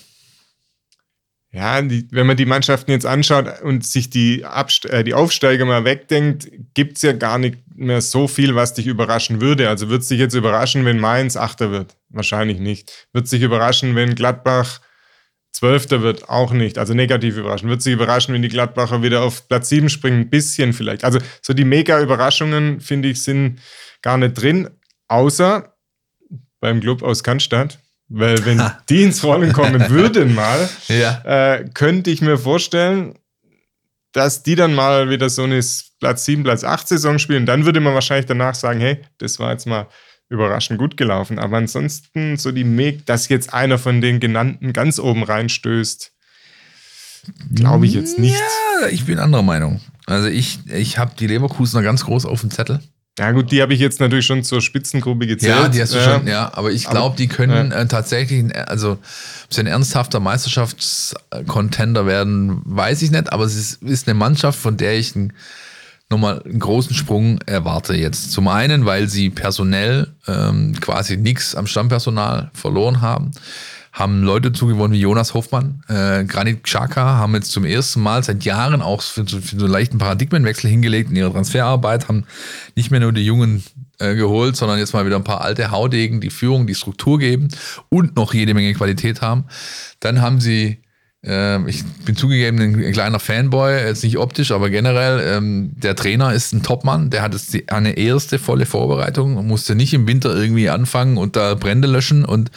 Ja, die, wenn man die Mannschaften jetzt anschaut und sich die, Abst äh, die Aufsteiger mal wegdenkt, gibt es ja gar nicht mehr so viel, was dich überraschen würde. Also wird es dich jetzt überraschen, wenn Mainz Achter wird? Wahrscheinlich nicht. Wird es dich überraschen, wenn Gladbach Zwölfter wird? Auch nicht. Also negativ überraschen. Wird es dich überraschen, wenn die Gladbacher wieder auf Platz 7 springen? Ein bisschen vielleicht. Also so die Mega-Überraschungen, finde ich, sind gar nicht drin. Außer beim Club aus Cannstatt. Weil wenn die ins Rollen kommen würden mal, [laughs] Ja. äh, könnte ich mir vorstellen, dass die dann mal wieder so eine Platz 7, Platz 8 Saison spielen. Dann würde man wahrscheinlich danach sagen, hey, das war jetzt mal überraschend gut gelaufen. Aber ansonsten so die Meg, dass jetzt einer von den genannten ganz oben reinstößt, glaube ich jetzt nicht. Ja, ich bin anderer Meinung. Also ich, ich habe die Leverkusener ganz groß auf dem Zettel. Ja gut, die habe ich jetzt natürlich schon zur Spitzengruppe gezählt. Ja, die hast du Ja. schon, ja, aber ich glaube, die können äh, tatsächlich, also ob sie ein ernsthafter Meisterschaftscontender werden, weiß ich nicht, aber es ist, ist eine Mannschaft, von der ich einen, nochmal einen großen Sprung erwarte jetzt. Zum einen, weil sie personell ähm, quasi nichts am Stammpersonal verloren haben, haben Leute zugewonnen wie Jonas Hoffmann, äh, Granit Xhaka, haben jetzt zum ersten Mal seit Jahren auch für, für so einen leichten Paradigmenwechsel hingelegt in ihrer Transferarbeit, haben nicht mehr nur die jungen äh, geholt, sondern jetzt mal wieder ein paar alte Haudegen, die Führung, die Struktur geben und noch jede Menge Qualität haben. Dann haben sie ähm, ich bin zugegeben ein kleiner Fanboy, jetzt nicht optisch, aber generell. Ähm, der Trainer ist ein Topmann, der hat jetzt eine erste volle Vorbereitung, musste nicht im Winter irgendwie anfangen und da Brände löschen. Und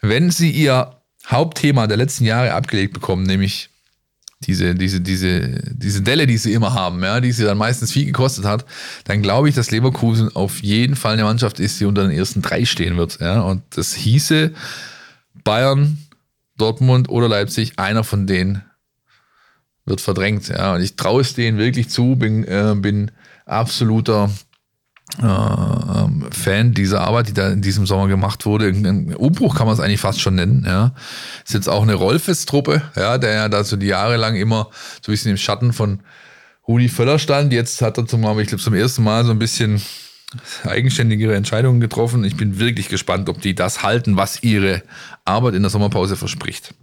wenn sie ihr Hauptthema der letzten Jahre abgelegt bekommen, nämlich diese, diese, diese, diese Delle, die sie immer haben, ja, die sie dann meistens viel gekostet hat, dann glaube ich, dass Leverkusen auf jeden Fall eine Mannschaft ist, die unter den ersten drei stehen wird. Ja. Und das hieße Bayern, Dortmund oder Leipzig, einer von denen wird verdrängt. Ja. Und ich traue es denen wirklich zu, bin, äh, bin absoluter äh, Fan dieser Arbeit, die da in diesem Sommer gemacht wurde. Ein Umbruch kann man es eigentlich fast schon nennen. Ja. Ist jetzt auch eine Rollfest-Truppe, ja, der ja da so die Jahre lang immer so ein bisschen im Schatten von Rudi Völler stand. Jetzt hat er zum, ich glaube, zum ersten Mal so ein bisschen eigenständigere Entscheidungen getroffen. Ich bin wirklich gespannt, ob die das halten, was ihre Arbeit in der Sommerpause verspricht.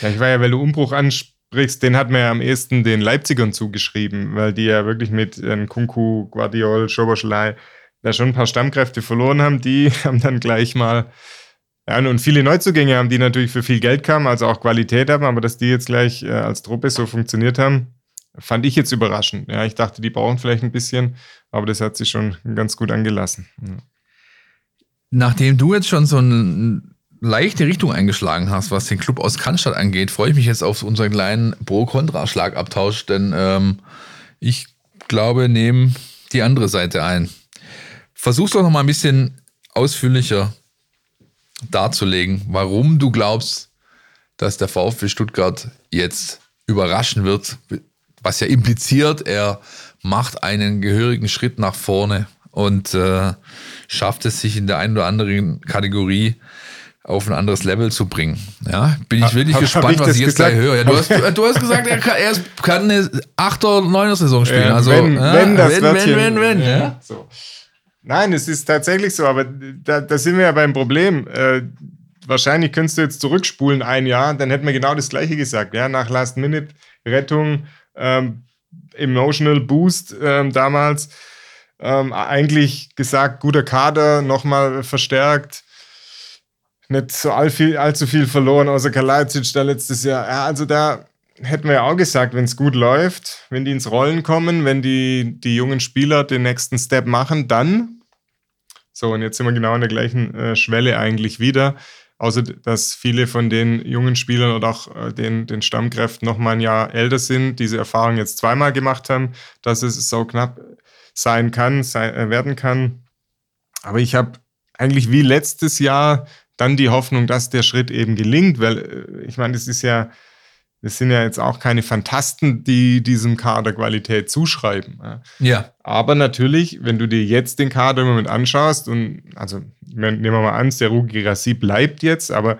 Ja, ich war ja, weil du Umbruch ansprichst, den hat man ja am ehesten den Leipzigern zugeschrieben, weil die ja wirklich mit äh, Kunku, Guardiol, Schoboschlei da schon ein paar Stammkräfte verloren haben. Die [laughs] haben dann gleich mal, ja, und viele Neuzugänge haben, die natürlich für viel Geld kamen, also auch Qualität haben, aber dass die jetzt gleich äh, als Truppe so funktioniert haben, fand ich jetzt überraschend. Ja, ich dachte, die brauchen vielleicht ein bisschen, aber das hat sich schon ganz gut angelassen. Ja. Nachdem du jetzt schon so eine leichte Richtung eingeschlagen hast, was den Club aus Cannstatt angeht, freue ich mich jetzt auf unseren kleinen Pro-Kontra-Schlagabtausch, denn ähm, ich glaube, nehmen die andere Seite ein. Versuch's doch noch mal ein bisschen ausführlicher darzulegen, warum du glaubst, dass der VfB Stuttgart jetzt überraschen wird, was ja impliziert, er macht einen gehörigen Schritt nach vorne und äh, schafft es sich in der einen oder anderen Kategorie auf ein anderes Level zu bringen. Ja, bin ich wirklich hab, gespannt, hab ich was ich jetzt gesagt? gleich höre. Ja, du, [laughs] hast, du hast gesagt, er kann, er kann eine 8er, 9er Saison spielen. Also, wenn, ja, wenn, das wenn, wenn, wenn, wenn, ja. So. Nein, es ist tatsächlich so, aber da, da sind wir ja beim Problem. Äh, wahrscheinlich könntest du jetzt zurückspulen ein Jahr, dann hätten wir genau das Gleiche gesagt. Ja, nach Last-Minute-Rettung ähm, Emotional Boost ähm, damals. Ähm, eigentlich gesagt, guter Kader, nochmal verstärkt. Nicht so all viel, allzu viel verloren, außer Kalajdzic da letztes Jahr. Ja, also da hätten wir ja auch gesagt, wenn es gut läuft, wenn die ins Rollen kommen, wenn die, die jungen Spieler den nächsten Step machen, dann. So, und jetzt sind wir genau an der gleichen äh, Schwelle eigentlich wieder. Außer dass viele von den jungen Spielern oder auch äh, den, den Stammkräften noch mal ein Jahr älter sind, diese Erfahrung jetzt zweimal gemacht haben, dass es so knapp sein kann, sein, äh, werden kann. Aber ich habe eigentlich wie letztes Jahr dann die Hoffnung, dass der Schritt eben gelingt, weil äh, ich meine, das ist ja, das sind ja jetzt auch keine Fantasten, die diesem Kader Qualität zuschreiben. Ja. Aber natürlich, wenn du dir jetzt den Kader im Moment anschaust und also nehmen wir mal an, Seru Girassi bleibt jetzt, aber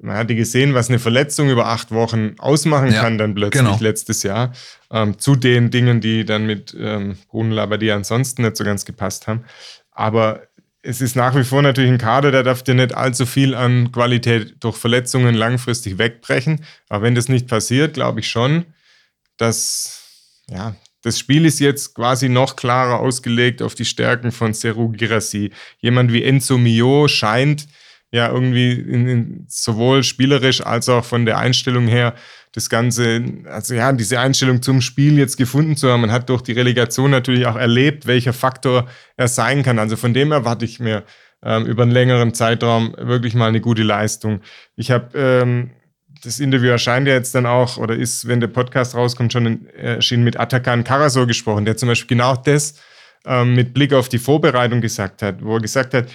man hatte gesehen, was eine Verletzung über acht Wochen ausmachen ja, kann, dann plötzlich genau. letztes Jahr. Ähm, zu den Dingen, die dann mit ähm, Bruno Labbadia ansonsten nicht so ganz gepasst haben. Aber es ist nach wie vor natürlich ein Kader, der darf dir nicht allzu viel an Qualität durch Verletzungen langfristig wegbrechen. Aber wenn das nicht passiert, glaube ich schon, dass ja, das Spiel ist jetzt quasi noch klarer ausgelegt auf die Stärken von Seru Girassi. Jemand wie Enzo Mio scheint ja irgendwie in, in, sowohl spielerisch als auch von der Einstellung her das Ganze, also ja, diese Einstellung zum Spiel jetzt gefunden zu haben. Man hat durch die Relegation natürlich auch erlebt, welcher Faktor er sein kann. Also von dem erwarte ich mir ähm, über einen längeren Zeitraum wirklich mal eine gute Leistung. Ich habe ähm, das Interview erscheint ja jetzt dann auch, oder ist, wenn der Podcast rauskommt, schon erschienen mit Atakan Karasor gesprochen, der zum Beispiel genau das ähm, mit Blick auf die Vorbereitung gesagt hat, wo er gesagt hat,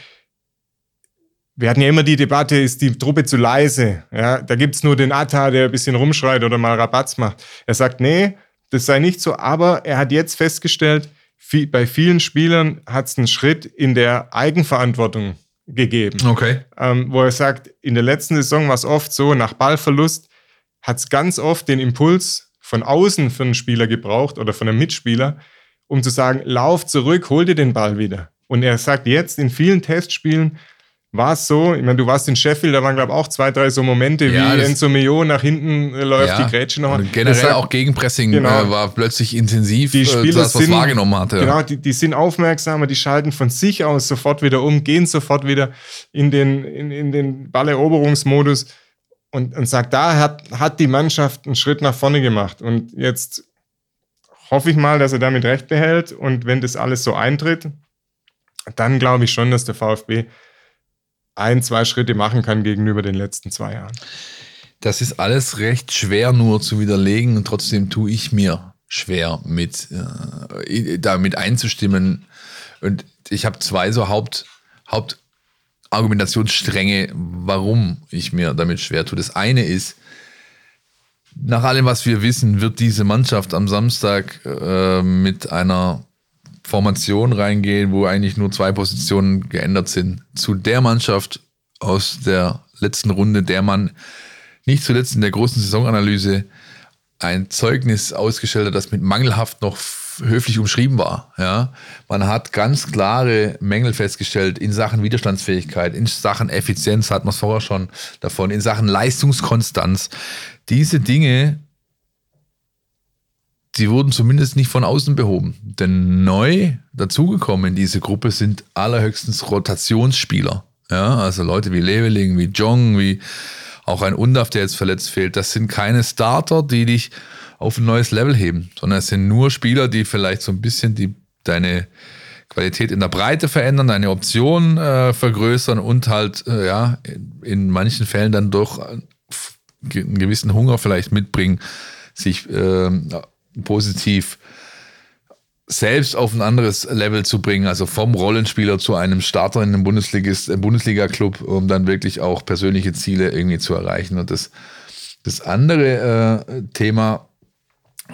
wir hatten ja immer die Debatte, ist die Truppe zu leise? Ja, da gibt es nur den Atta, der ein bisschen rumschreit oder mal Rabatz macht. Er sagt, nee, das sei nicht so, aber er hat jetzt festgestellt, viel, bei vielen Spielern hat es einen Schritt in der Eigenverantwortung gegeben. Okay. Ähm, wo er sagt, in der letzten Saison war es oft so, nach Ballverlust hat es ganz oft den Impuls von außen für einen Spieler gebraucht oder von einem Mitspieler, um zu sagen, lauf zurück, hol dir den Ball wieder. Und er sagt jetzt in vielen Testspielen, war es so, ich meine, du warst in Sheffield, da waren, glaube ich, auch zwei, drei so Momente, Ja, wie Enzo Mio nach hinten äh, läuft, Ja. die Grätsche nochmal. Und generell Das auch Gegenpressing Genau. äh, war plötzlich intensiv, die äh, Spieler das, was sind, wahrgenommen hatte. Genau, die, die sind aufmerksamer, die schalten von sich aus sofort wieder um, gehen sofort wieder in den, in, in den Balleroberungsmodus und, und sagt, da hat, hat die Mannschaft einen Schritt nach vorne gemacht. Und jetzt hoffe ich mal, dass er damit recht behält. Und wenn das alles so eintritt, dann glaube ich schon, dass der VfB ein, zwei Schritte machen kann gegenüber den letzten zwei Jahren. Das ist alles recht schwer nur zu widerlegen und trotzdem tue ich mir schwer mit äh, damit einzustimmen. Und ich habe zwei so Haupt, Hauptargumentationsstränge, warum ich mir damit schwer tue. Das eine ist, nach allem, was wir wissen, wird diese Mannschaft am Samstag äh, mit einer Formation reingehen, wo eigentlich nur zwei Positionen geändert sind. Zu der Mannschaft aus der letzten Runde, der man nicht zuletzt in der großen Saisonanalyse ein Zeugnis ausgestellt hat, das mit mangelhaft noch höflich umschrieben war. Ja, man hat ganz klare Mängel festgestellt in Sachen Widerstandsfähigkeit, in Sachen Effizienz, hat man es vorher schon davon, in Sachen Leistungskonstanz. Diese Dinge, die wurden zumindest nicht von außen behoben. Denn neu dazugekommen in diese Gruppe sind allerhöchstens Rotationsspieler. Ja, also Leute wie Leveling, wie Jong, wie auch ein Undaf, der jetzt verletzt fehlt. Das sind keine Starter, die dich auf ein neues Level heben, sondern es sind nur Spieler, die vielleicht so ein bisschen die, deine Qualität in der Breite verändern, deine Optionen äh, vergrößern und halt, äh, ja, in, in manchen Fällen dann doch äh, einen gewissen Hunger vielleicht mitbringen, sich ähm, positiv selbst auf ein anderes Level zu bringen, also vom Rollenspieler zu einem Starter in einem äh, Bundesliga-Club, um dann wirklich auch persönliche Ziele irgendwie zu erreichen. Und das, das andere äh, Thema,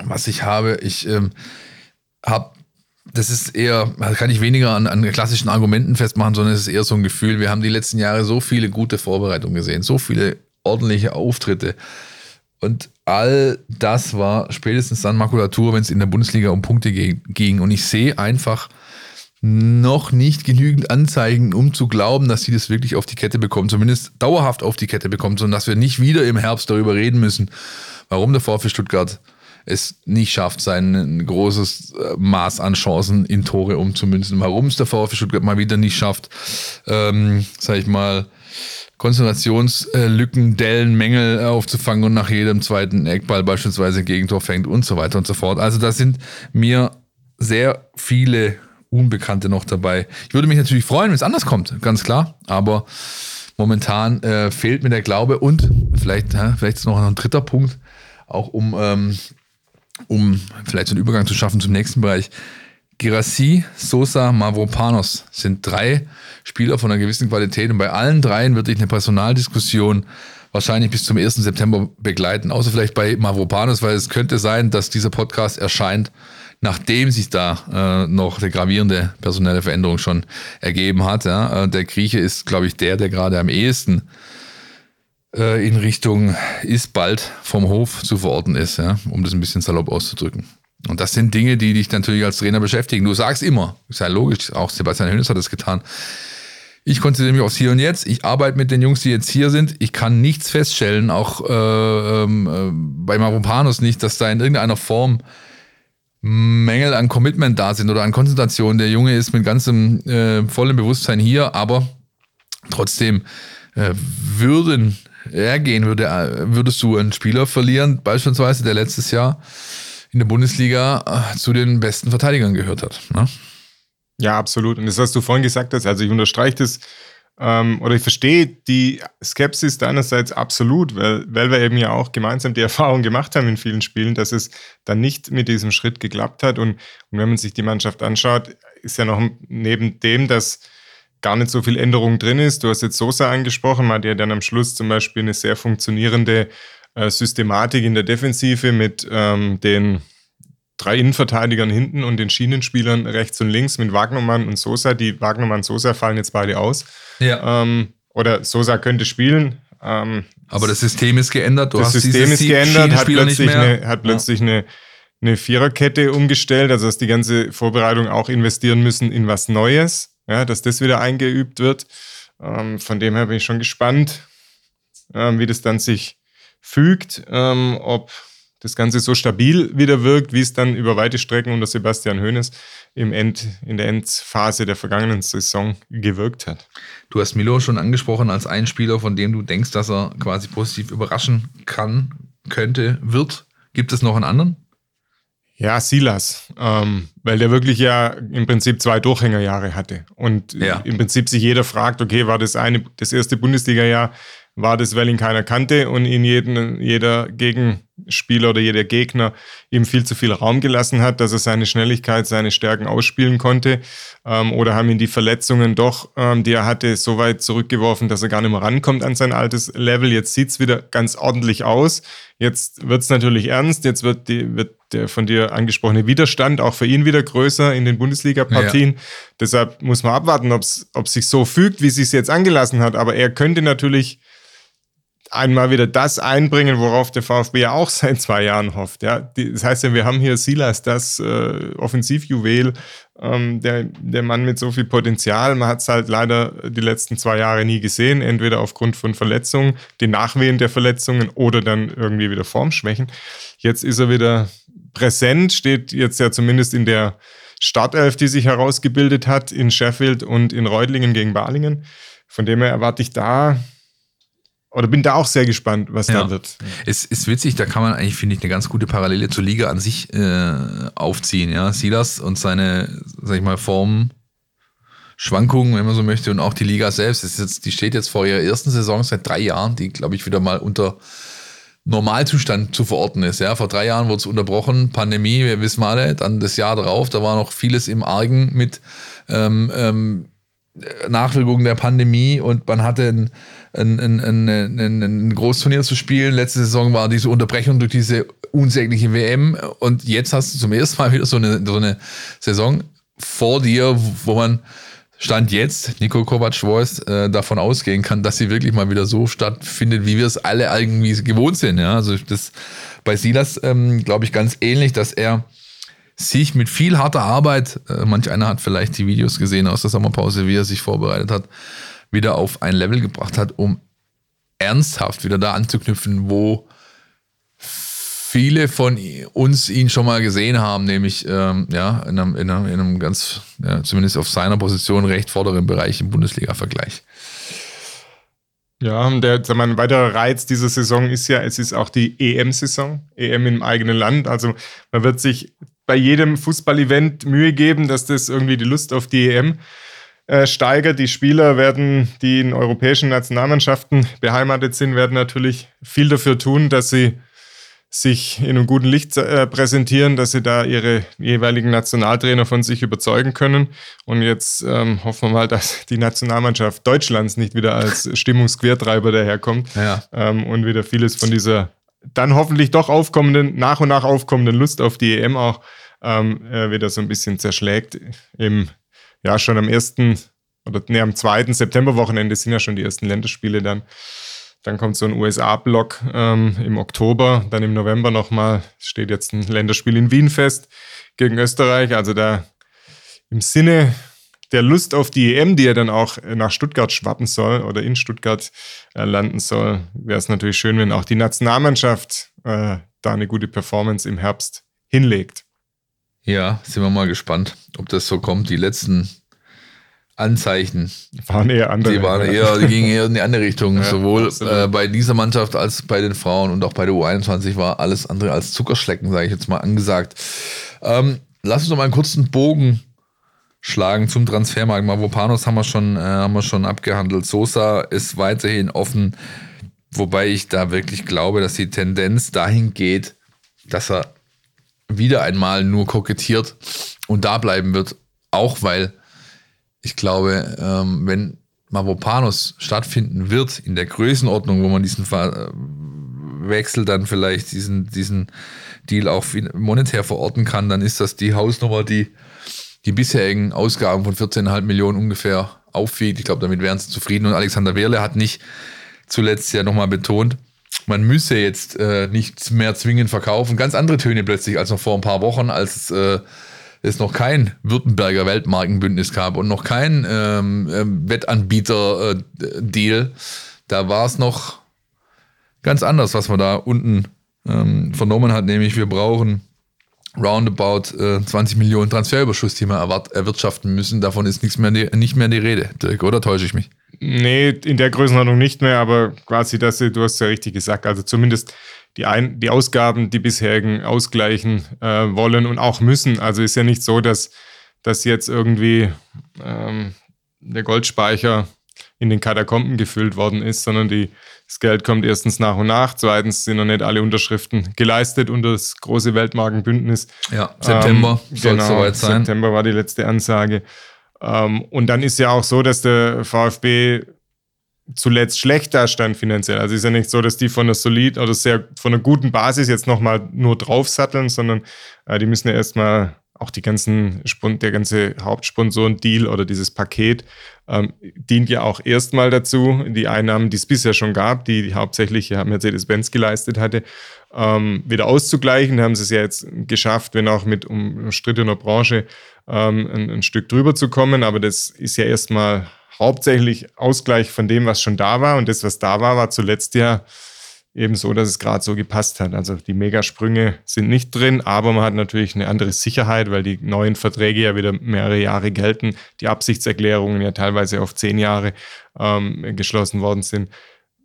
was ich habe, ich ähm, habe, das ist eher, das kann ich weniger an, an klassischen Argumenten festmachen, sondern es ist eher so ein Gefühl, wir haben die letzten Jahre so viele gute Vorbereitungen gesehen, so viele ordentliche Auftritte. Und all das war spätestens dann Makulatur, wenn es in der Bundesliga um Punkte ging. Und ich sehe einfach noch nicht genügend Anzeigen, um zu glauben, dass sie das wirklich auf die Kette bekommen, zumindest dauerhaft auf die Kette bekommen, sondern dass wir nicht wieder im Herbst darüber reden müssen, warum der VfB Stuttgart es nicht schafft, sein großes äh, Maß an Chancen in Tore umzumünzen. Warum es der VfB Stuttgart mal wieder nicht schafft, ähm, sag ich mal, Konzentrationslücken, Dellen, Mängel aufzufangen und nach jedem zweiten Eckball beispielsweise ein Gegentor fängt und so weiter und so fort. Also da sind mir sehr viele Unbekannte noch dabei. Ich würde mich natürlich freuen, wenn es anders kommt, ganz klar. Aber momentan äh, fehlt mir der Glaube und vielleicht, ja, vielleicht ist noch ein dritter Punkt, auch um, ähm, um vielleicht so einen Übergang zu schaffen zum nächsten Bereich. Girassi, Sosa, Mavropanos sind drei Spieler von einer gewissen Qualität und bei allen dreien wird dich eine Personaldiskussion wahrscheinlich bis zum 1. September begleiten, außer vielleicht bei Mavropanos, weil es könnte sein, dass dieser Podcast erscheint, nachdem sich da äh, noch eine gravierende personelle Veränderung schon ergeben hat. Ja. Äh, Der Grieche ist, glaube ich, der, der gerade am ehesten äh, in Richtung ist bald vom Hof zu verorten ist, ja, um das ein bisschen salopp auszudrücken. Und das sind Dinge, die dich natürlich als Trainer beschäftigen. Du sagst immer, ist ja logisch, auch Sebastian Hönes hat das getan. Ich konzentriere mich aufs Hier und Jetzt. Ich arbeite mit den Jungs, die jetzt hier sind. Ich kann nichts feststellen, auch äh, ähm, äh, bei Maropanos nicht, dass da in irgendeiner Form Mängel an Commitment da sind oder an Konzentration. Der Junge ist mit ganzem äh, vollem Bewusstsein hier, aber trotzdem äh, würden ergehen, würde, äh, würdest du einen Spieler verlieren, beispielsweise, der letztes Jahr in der Bundesliga äh, zu den besten Verteidigern gehört hat. Ne? Ja, absolut. Und das, was du vorhin gesagt hast, also ich unterstreiche das ähm, oder ich verstehe die Skepsis deinerseits absolut, weil, weil wir eben ja auch gemeinsam die [laughs] Erfahrung gemacht haben in vielen Spielen, dass es dann nicht mit diesem Schritt geklappt hat. Und, und wenn man sich die Mannschaft anschaut, ist ja noch neben dem, dass gar nicht so viel Änderung drin ist. Du hast jetzt Sosa angesprochen, man hat ja dann am Schluss zum Beispiel eine sehr funktionierende äh, Systematik in der Defensive mit ähm, den drei Innenverteidigern hinten und den Schienenspielern rechts und links mit Wagnermann und Sosa. Die Wagnermann und Sosa fallen jetzt beide aus. Ja. Ähm, oder Sosa könnte spielen. Ähm, Aber das System ist geändert. Du das System ist geändert, hat plötzlich, eine, hat plötzlich eine, eine Viererkette umgestellt, also dass die ganze Vorbereitung auch investieren müssen in was Neues, ja, dass das wieder eingeübt wird. Ähm, von dem her bin ich schon gespannt, ähm, wie das dann sich fügt, ähm, ob das Ganze so stabil wieder wirkt, wie es dann über weite Strecken unter Sebastian Hoeneß im End, in der Endphase der vergangenen Saison gewirkt hat. Du hast Milo schon angesprochen als einen Spieler, von dem du denkst, dass er quasi positiv überraschen kann, könnte, wird. Gibt es noch einen anderen? Ja, Silas, ähm, weil der wirklich ja im Prinzip zwei Durchhängerjahre hatte. Und ja. im Prinzip sich jeder fragt, okay, war das eine, das erste Bundesliga-Jahr, war das, weil ihn keiner kannte und ihn jeden, jeder Gegenspieler oder jeder Gegner ihm viel zu viel Raum gelassen hat, dass er seine Schnelligkeit, seine Stärken ausspielen konnte? Ähm, oder haben ihn die Verletzungen doch, ähm, die er hatte, so weit zurückgeworfen, dass er gar nicht mehr rankommt an sein altes Level? Jetzt sieht es wieder ganz ordentlich aus. Jetzt wird es natürlich ernst. Jetzt wird, die, wird der von dir angesprochene Widerstand auch für ihn wieder größer in den Bundesliga-Partien. Ja. Deshalb muss man abwarten, ob es sich so fügt, wie es sich jetzt angelassen hat. Aber er könnte natürlich einmal wieder das einbringen, worauf der VfB ja auch seit zwei Jahren hofft. Ja, das heißt ja, wir haben hier Silas, das äh, Offensivjuwel, ähm, der, der Mann mit so viel Potenzial. Man hat es halt leider die letzten zwei Jahre nie gesehen, entweder aufgrund von Verletzungen, den Nachwehen der Verletzungen oder dann irgendwie wieder Formschwächen. Jetzt ist er wieder präsent, steht jetzt ja zumindest in der Startelf, die sich herausgebildet hat in Sheffield und in Reutlingen gegen Balingen. Von dem her erwarte ich da oder bin da auch sehr gespannt, was ja. da wird. Es ist witzig, da kann man eigentlich, finde ich, eine ganz gute Parallele zur Liga an sich äh, aufziehen. Ja, Silas und seine, sag ich mal, Form. Schwankungen, wenn man so möchte, und auch die Liga selbst. Jetzt, die steht jetzt vor ihrer ersten Saison seit drei Jahren, die, glaube ich, wieder mal unter Normalzustand zu verorten ist. Ja, vor drei Jahren wurde es unterbrochen, Pandemie, wir wissen alle, dann das Jahr darauf, da war noch vieles im Argen mit ähm, ähm, Nachwirkungen der Pandemie und man hatte ein, ein, ein, ein, ein Großturnier zu spielen. Letzte Saison war diese Unterbrechung durch diese unsägliche WM und jetzt hast du zum ersten Mal wieder so eine, so eine Saison vor dir, wo man Stand jetzt, Nico Kovac-Voice, äh, davon ausgehen kann, dass sie wirklich mal wieder so stattfindet, wie wir es alle irgendwie gewohnt sind. Ja? Also das bei Silas, ähm, glaube ich, ganz ähnlich, dass er sich mit viel harter Arbeit, äh, manch einer hat vielleicht die Videos gesehen aus der Sommerpause, wie er sich vorbereitet hat, wieder auf ein Level gebracht hat, um ernsthaft wieder da anzuknüpfen, wo viele von uns ihn schon mal gesehen haben, nämlich ähm, ja, in einem, in einem, in einem ganz, ja, zumindest auf seiner Position recht vorderen Bereich im Bundesliga-Vergleich. Ja, der, sag mal, ein weiterer Reiz dieser Saison ist ja, es ist auch die EM-Saison, EM im eigenen Land. Also man wird sich bei jedem Fußballevent Mühe geben, dass das irgendwie die Lust auf die EM äh, steigert. Die Spieler werden, die in europäischen Nationalmannschaften beheimatet sind, werden natürlich viel dafür tun, dass sie sich in einem guten Licht äh, präsentieren, dass sie da ihre jeweiligen Nationaltrainer von sich überzeugen können. Und jetzt ähm, hoffen wir mal, dass die Nationalmannschaft Deutschlands nicht wieder als [laughs] Stimmungsquertreiber daherkommt ja. ähm, und wieder vieles von dieser dann hoffentlich doch aufkommenden, nach und nach aufkommenden Lust auf die EM auch ähm, äh, wieder so ein bisschen zerschlägt. Im, ja, schon am 1. oder nee, am 2. Septemberwochenende sind ja schon die ersten Länderspiele dann. Dann kommt so ein USA-Block ähm, im Oktober, dann im November nochmal steht jetzt ein Länderspiel in Wien fest gegen Österreich. Also da im Sinne der Lust auf die EM, die ja dann auch nach Stuttgart schwappen soll oder in Stuttgart äh, landen soll, wäre es natürlich schön, wenn auch die Nationalmannschaft äh, da eine gute Performance im Herbst hinlegt. Ja, sind wir mal gespannt, ob das so kommt. Die letzten Anzeichen waren eher andere. Die, waren eher, die gingen eher in die andere Richtung. [laughs] Ja, Sowohl äh, bei dieser Mannschaft als bei den Frauen und auch bei der U21 war alles andere als Zuckerschlecken, sage ich jetzt mal, angesagt. Ähm, lass uns noch mal einen kurzen Bogen schlagen zum Transfermarkt. Mavropanos haben wir schon, äh, haben wir schon abgehandelt. Sosa ist weiterhin offen, wobei ich da wirklich glaube, dass die Tendenz dahin geht, dass er wieder einmal nur kokettiert und da bleiben wird. Auch weil ich glaube, ähm, wenn Mavropanos stattfinden wird in der Größenordnung, wo man diesen Ver Wechsel dann vielleicht diesen, diesen Deal auch monetär verorten kann, dann ist das die Hausnummer, die die bisherigen Ausgaben von 14,5 Millionen ungefähr aufwiegt. Ich glaube, damit wären sie zufrieden. Und Alexander Wehrle hat nicht zuletzt ja nochmal betont, man müsse jetzt äh, nichts mehr zwingend verkaufen. Ganz andere Töne plötzlich als noch vor ein paar Wochen, als äh, es noch kein Württemberger Weltmarkenbündnis gab und noch kein ähm, ähm, Wettanbieter-Deal, da war es noch ganz anders, was man da unten ähm, vernommen hat, nämlich wir brauchen roundabout äh, 20 Millionen Transferüberschuss, die wir erwirtschaften müssen. Davon ist nichts mehr die, nicht mehr die Rede, Dirk, oder täusche ich mich? Nee, in der Größenordnung nicht mehr, aber quasi das, du hast ja richtig gesagt, also zumindest die, Ein die Ausgaben, die bisherigen ausgleichen äh, wollen und auch müssen. Also ist ja nicht so, dass, dass jetzt irgendwie ähm, der Goldspeicher in den Katakomben gefüllt worden ist, sondern die, das Geld kommt erstens nach und nach, zweitens sind noch nicht alle Unterschriften geleistet unter das große Weltmarkenbündnis. Ja, September ähm, soll es genau, soweit sein. September war die letzte Ansage. Ähm, und dann ist ja auch so, dass der VfB zuletzt schlecht dastand finanziell. Also ist ja nicht so, dass die von einer solid oder sehr von einer guten Basis jetzt nochmal nur draufsatteln, sondern äh, die müssen ja erstmal auch die ganzen, der ganze Hauptsponsoren-Deal oder dieses Paket ähm, dient ja auch erstmal dazu, die Einnahmen, die es bisher schon gab, die, die hauptsächlich ja, Mercedes-Benz geleistet hatte, ähm, wieder auszugleichen. Da haben sie es ja jetzt geschafft, wenn auch mit umstrittener Branche ähm, ein, ein Stück drüber zu kommen. Aber das ist ja erstmal hauptsächlich Ausgleich von dem, was schon da war. Und das, was da war, war zuletzt ja eben so, dass es gerade so gepasst hat. Also die Megasprünge sind nicht drin, aber man hat natürlich eine andere Sicherheit, weil die neuen Verträge ja wieder mehrere Jahre gelten, die Absichtserklärungen ja teilweise auf zehn Jahre ähm, geschlossen worden sind.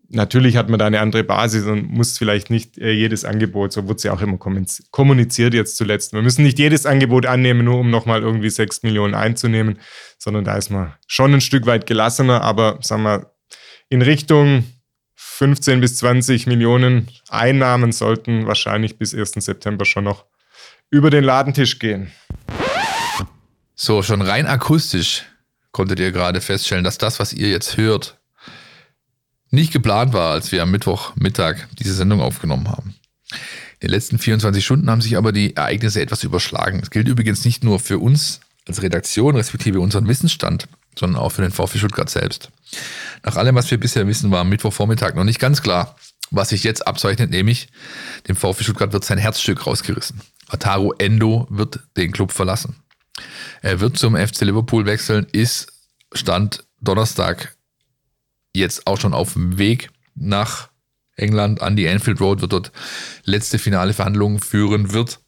Natürlich hat man da eine andere Basis und muss vielleicht nicht äh, jedes Angebot, so wurde es ja auch immer kommuniziert jetzt zuletzt. Wir müssen nicht jedes Angebot annehmen, nur um nochmal irgendwie sechs Millionen einzunehmen, sondern da ist man schon ein Stück weit gelassener, aber sagen wir, in Richtung 15 bis 20 Millionen Einnahmen sollten wahrscheinlich bis 1. September schon noch über den Ladentisch gehen. So, schon rein akustisch konntet ihr gerade feststellen, dass das, was ihr jetzt hört, nicht geplant war, als wir am Mittwochmittag diese Sendung aufgenommen haben. In den letzten 24 Stunden haben sich aber die Ereignisse etwas überschlagen. Das gilt übrigens nicht nur für uns als Redaktion, respektive unseren Wissensstand, sondern auch für den VfB Stuttgart selbst. Nach allem, was wir bisher wissen, war am Mittwochvormittag noch nicht ganz klar, was sich jetzt abzeichnet, nämlich dem VfB Stuttgart wird sein Herzstück rausgerissen. Ataru Endo wird den Club verlassen. Er wird zum FC Liverpool wechseln, ist Stand Donnerstag jetzt auch schon auf dem Weg nach England an die Anfield Road, wird dort letzte finale Verhandlungen führen, wird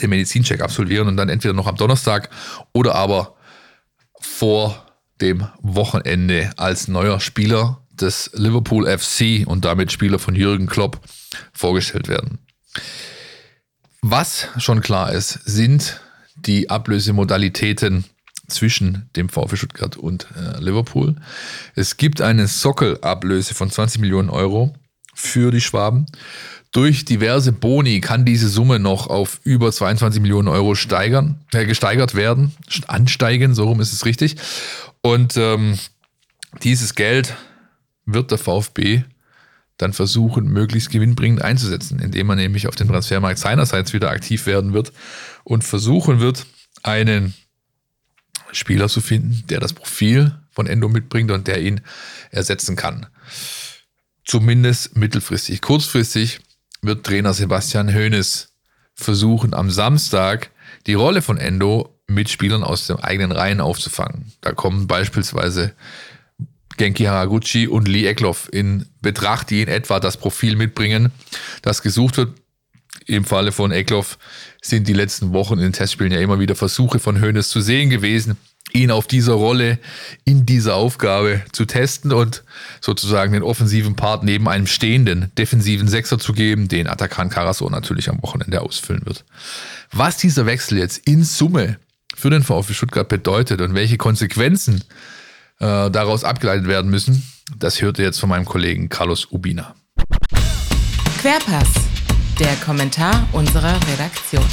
den Medizincheck absolvieren und dann entweder noch am Donnerstag oder aber vor dem Wochenende als neuer Spieler des Liverpool FC und damit Spieler von Jürgen Klopp vorgestellt werden. Was schon klar ist, sind die Ablösemodalitäten zwischen dem VfB Stuttgart und äh, Liverpool. Es gibt eine Sockelablöse von 20 Millionen Euro für die Schwaben. Durch diverse Boni kann diese Summe noch auf über 22 Millionen Euro steigern, äh, gesteigert werden, ansteigen, so rum ist es richtig. Und ähm, dieses Geld wird der VfB dann versuchen, möglichst gewinnbringend einzusetzen, indem man nämlich auf dem Transfermarkt seinerseits wieder aktiv werden wird und versuchen wird, einen Spieler zu finden, der das Profil von Endo mitbringt und der ihn ersetzen kann. Zumindest mittelfristig. Kurzfristig wird Trainer Sebastian Hoeneß versuchen, am Samstag die Rolle von Endo mit Spielern aus den eigenen Reihen aufzufangen. Da kommen beispielsweise Genki Haraguchi und Lee Eckloff in Betracht, die in etwa das Profil mitbringen, das gesucht wird. Im Falle von Eckloff sind die letzten Wochen in den Testspielen ja immer wieder Versuche von Hoeneß zu sehen gewesen, ihn auf dieser Rolle, in dieser Aufgabe zu testen und sozusagen den offensiven Part neben einem stehenden defensiven Sechser zu geben, den Atakan Karasor natürlich am Wochenende ausfüllen wird. Was dieser Wechsel jetzt in Summe für den VfB Stuttgart bedeutet und welche Konsequenzen äh, daraus abgeleitet werden müssen, das hört ihr jetzt von meinem Kollegen Carlos Ubina. Querpass, der Kommentar unserer Redaktion.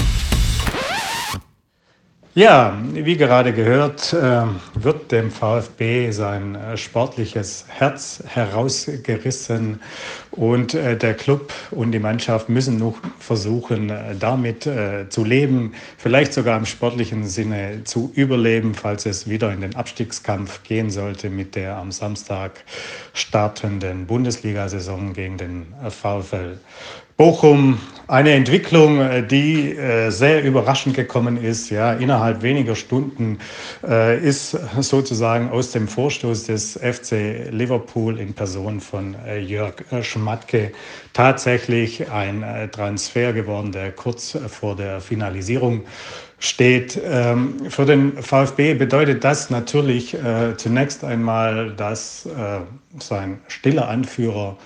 Ja, wie gerade gehört, äh, wird dem VfB sein äh, sportliches Herz herausgerissen und äh, der Club und die Mannschaft müssen noch versuchen, damit zu leben, vielleicht sogar im sportlichen Sinne zu überleben, falls es wieder in den Abstiegskampf gehen sollte mit der am Samstag startenden Bundesliga-Saison gegen den VfL Bochum eine Entwicklung, äh, die äh, sehr überraschend gekommen ist. Ja, innerhalb weniger Stunden äh, ist sozusagen aus dem Vorstoß des FC Liverpool in Person von Jörg Schmatke tatsächlich ein Transfer geworden, der kurz vor der Finalisierung steht. Ähm, für den VfB bedeutet das natürlich zunächst einmal, dass sein stiller Anführer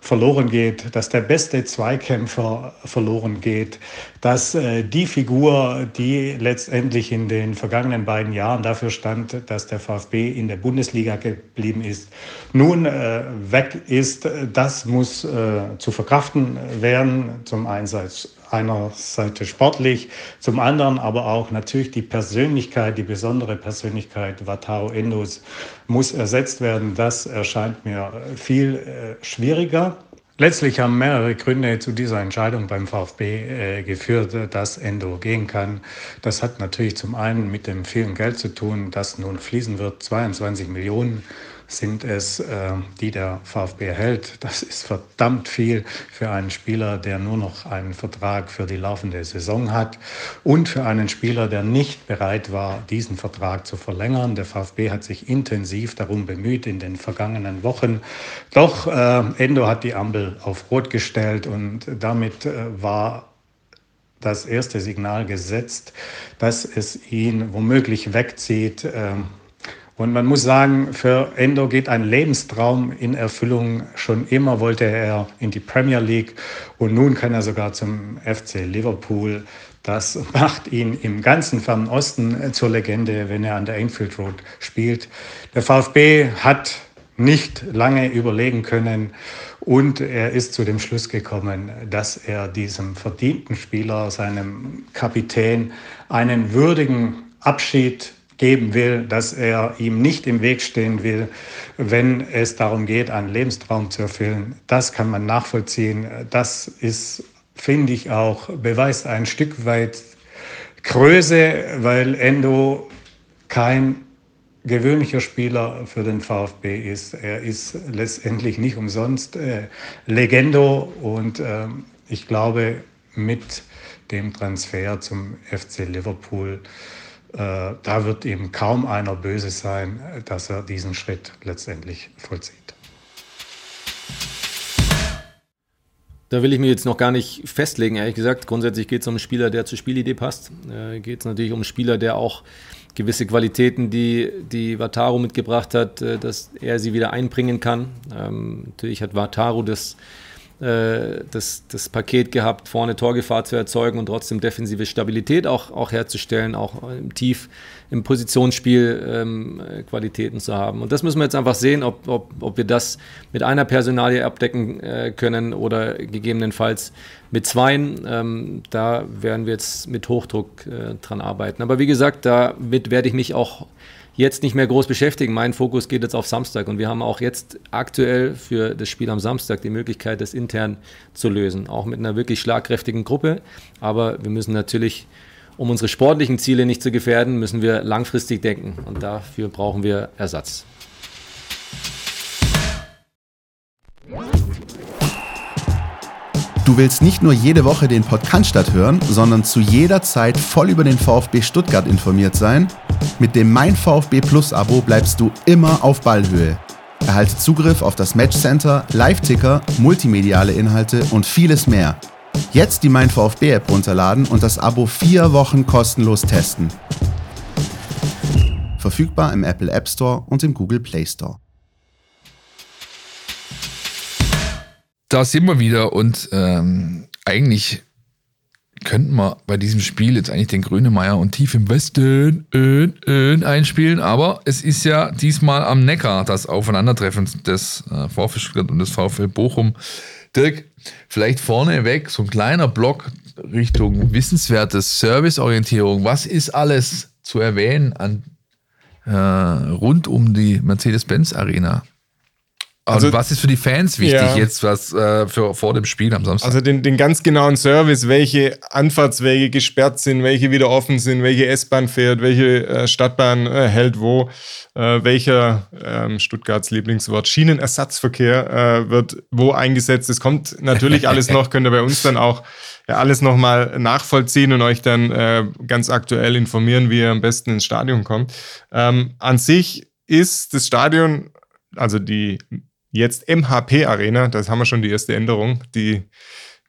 verloren geht, dass der beste Zweikämpfer verloren geht, dass äh, die Figur, die letztendlich in den vergangenen beiden Jahren dafür stand, dass der VfB in der Bundesliga geblieben ist, nun äh, weg ist, das muss äh, zu verkraften werden, zum einerseits sportlich, zum anderen aber auch natürlich die Persönlichkeit, die besondere Persönlichkeit Watao Endos muss ersetzt werden. Das erscheint mir viel äh, schwieriger. Letztlich haben mehrere Gründe zu dieser Entscheidung beim VfB äh, geführt, dass Endo gehen kann. Das hat natürlich zum einen mit dem vielen Geld zu tun, das nun fließen wird, 22 Millionen sind es, äh, die der VfB erhält. Das ist verdammt viel für einen Spieler, der nur noch einen Vertrag für die laufende Saison hat und für einen Spieler, der nicht bereit war, diesen Vertrag zu verlängern. Der VfB hat sich intensiv darum bemüht in den vergangenen Wochen. Doch äh, Endo hat die Ampel auf Rot gestellt und damit äh, war das erste Signal gesetzt, dass es ihn womöglich wegzieht. Äh, und man muss sagen, für Endo geht ein Lebenstraum in Erfüllung. Schon immer wollte er in die Premier League und nun kann er sogar zum FC Liverpool. Das macht ihn im ganzen Fernen Osten zur Legende, wenn er an der Enfield Road spielt. Der VfB hat nicht lange überlegen können und er ist zu dem Schluss gekommen, dass er diesem verdienten Spieler, seinem Kapitän, einen würdigen Abschied geben will, dass er ihm nicht im Weg stehen will, wenn es darum geht, einen Lebenstraum zu erfüllen. Das kann man nachvollziehen. Das ist, finde ich, auch beweist ein Stück weit Größe, weil Endo kein gewöhnlicher Spieler für den VfB ist. Er ist letztendlich nicht umsonst äh, Legendo und äh, ich glaube, mit dem Transfer zum FC Liverpool da wird ihm kaum einer böse sein, dass er diesen Schritt letztendlich vollzieht. Da will ich mir jetzt noch gar nicht festlegen, ehrlich gesagt. Grundsätzlich geht es um einen Spieler, der zur Spielidee passt. Äh, geht es natürlich um einen Spieler, der auch gewisse Qualitäten, die, die Wataru mitgebracht hat, äh, dass er sie wieder einbringen kann. Ähm, natürlich hat Wataru das äh, das, das Paket gehabt, vorne Torgefahr zu erzeugen und trotzdem defensive Stabilität auch, auch herzustellen, auch im Tief im Positionsspiel ähm, Qualitäten zu haben. Und das müssen wir jetzt einfach sehen, ob, ob, ob wir das mit einer Personalie abdecken äh, können oder gegebenenfalls mit zweien. Ähm, da werden wir jetzt mit Hochdruck äh, dran arbeiten. Aber wie gesagt, damit werde ich mich auch jetzt nicht mehr groß beschäftigen. Mein Fokus geht jetzt auf Samstag und wir haben auch jetzt aktuell für das Spiel am Samstag die Möglichkeit, das intern zu lösen. Auch mit einer wirklich schlagkräftigen Gruppe. Aber wir müssen natürlich, um unsere sportlichen Ziele nicht zu gefährden, müssen wir langfristig denken und dafür brauchen wir Ersatz. Du willst nicht nur jede Woche den Podcast hören, sondern zu jeder Zeit voll über den VfB Stuttgart informiert sein? Mit dem Mein VfB Plus Abo bleibst du immer auf Ballhöhe. Erhalte Zugriff auf das Matchcenter, Live-Ticker, multimediale Inhalte und vieles mehr. Jetzt die Mein VfB App runterladen und das Abo vier Wochen kostenlos testen. Verfügbar im Apple App Store und im Google Play Store. Da sind wir wieder und ähm, eigentlich könnten wir bei diesem Spiel jetzt eigentlich den Grönemeyer und Tief im Westen äh, äh, einspielen, aber es ist ja diesmal am Neckar das Aufeinandertreffen des äh, VfL Stuttgart und des VfL Bochum. Dirk, vielleicht vorneweg so ein kleiner Block Richtung wissenswertes Serviceorientierung. Was ist alles zu erwähnen an, äh, rund um die Mercedes-Benz Arena? Also, und was ist für die Fans wichtig ja. jetzt, was äh, für, vor dem Spiel am Samstag? Also den, den ganz genauen Service, welche Anfahrtswege gesperrt sind, welche wieder offen sind, welche S-Bahn fährt, welche äh, Stadtbahn äh, hält wo, äh, welcher ähm, Stuttgarts Lieblingswort Schienenersatzverkehr äh, wird wo eingesetzt. Das kommt natürlich alles noch, könnt ihr bei uns dann auch ja, alles nochmal nachvollziehen und euch dann äh, ganz aktuell informieren, wie ihr am besten ins Stadion kommt. Ähm, an sich ist das Stadion, also die Jetzt MHP Arena, das haben wir schon die erste Änderung. Die,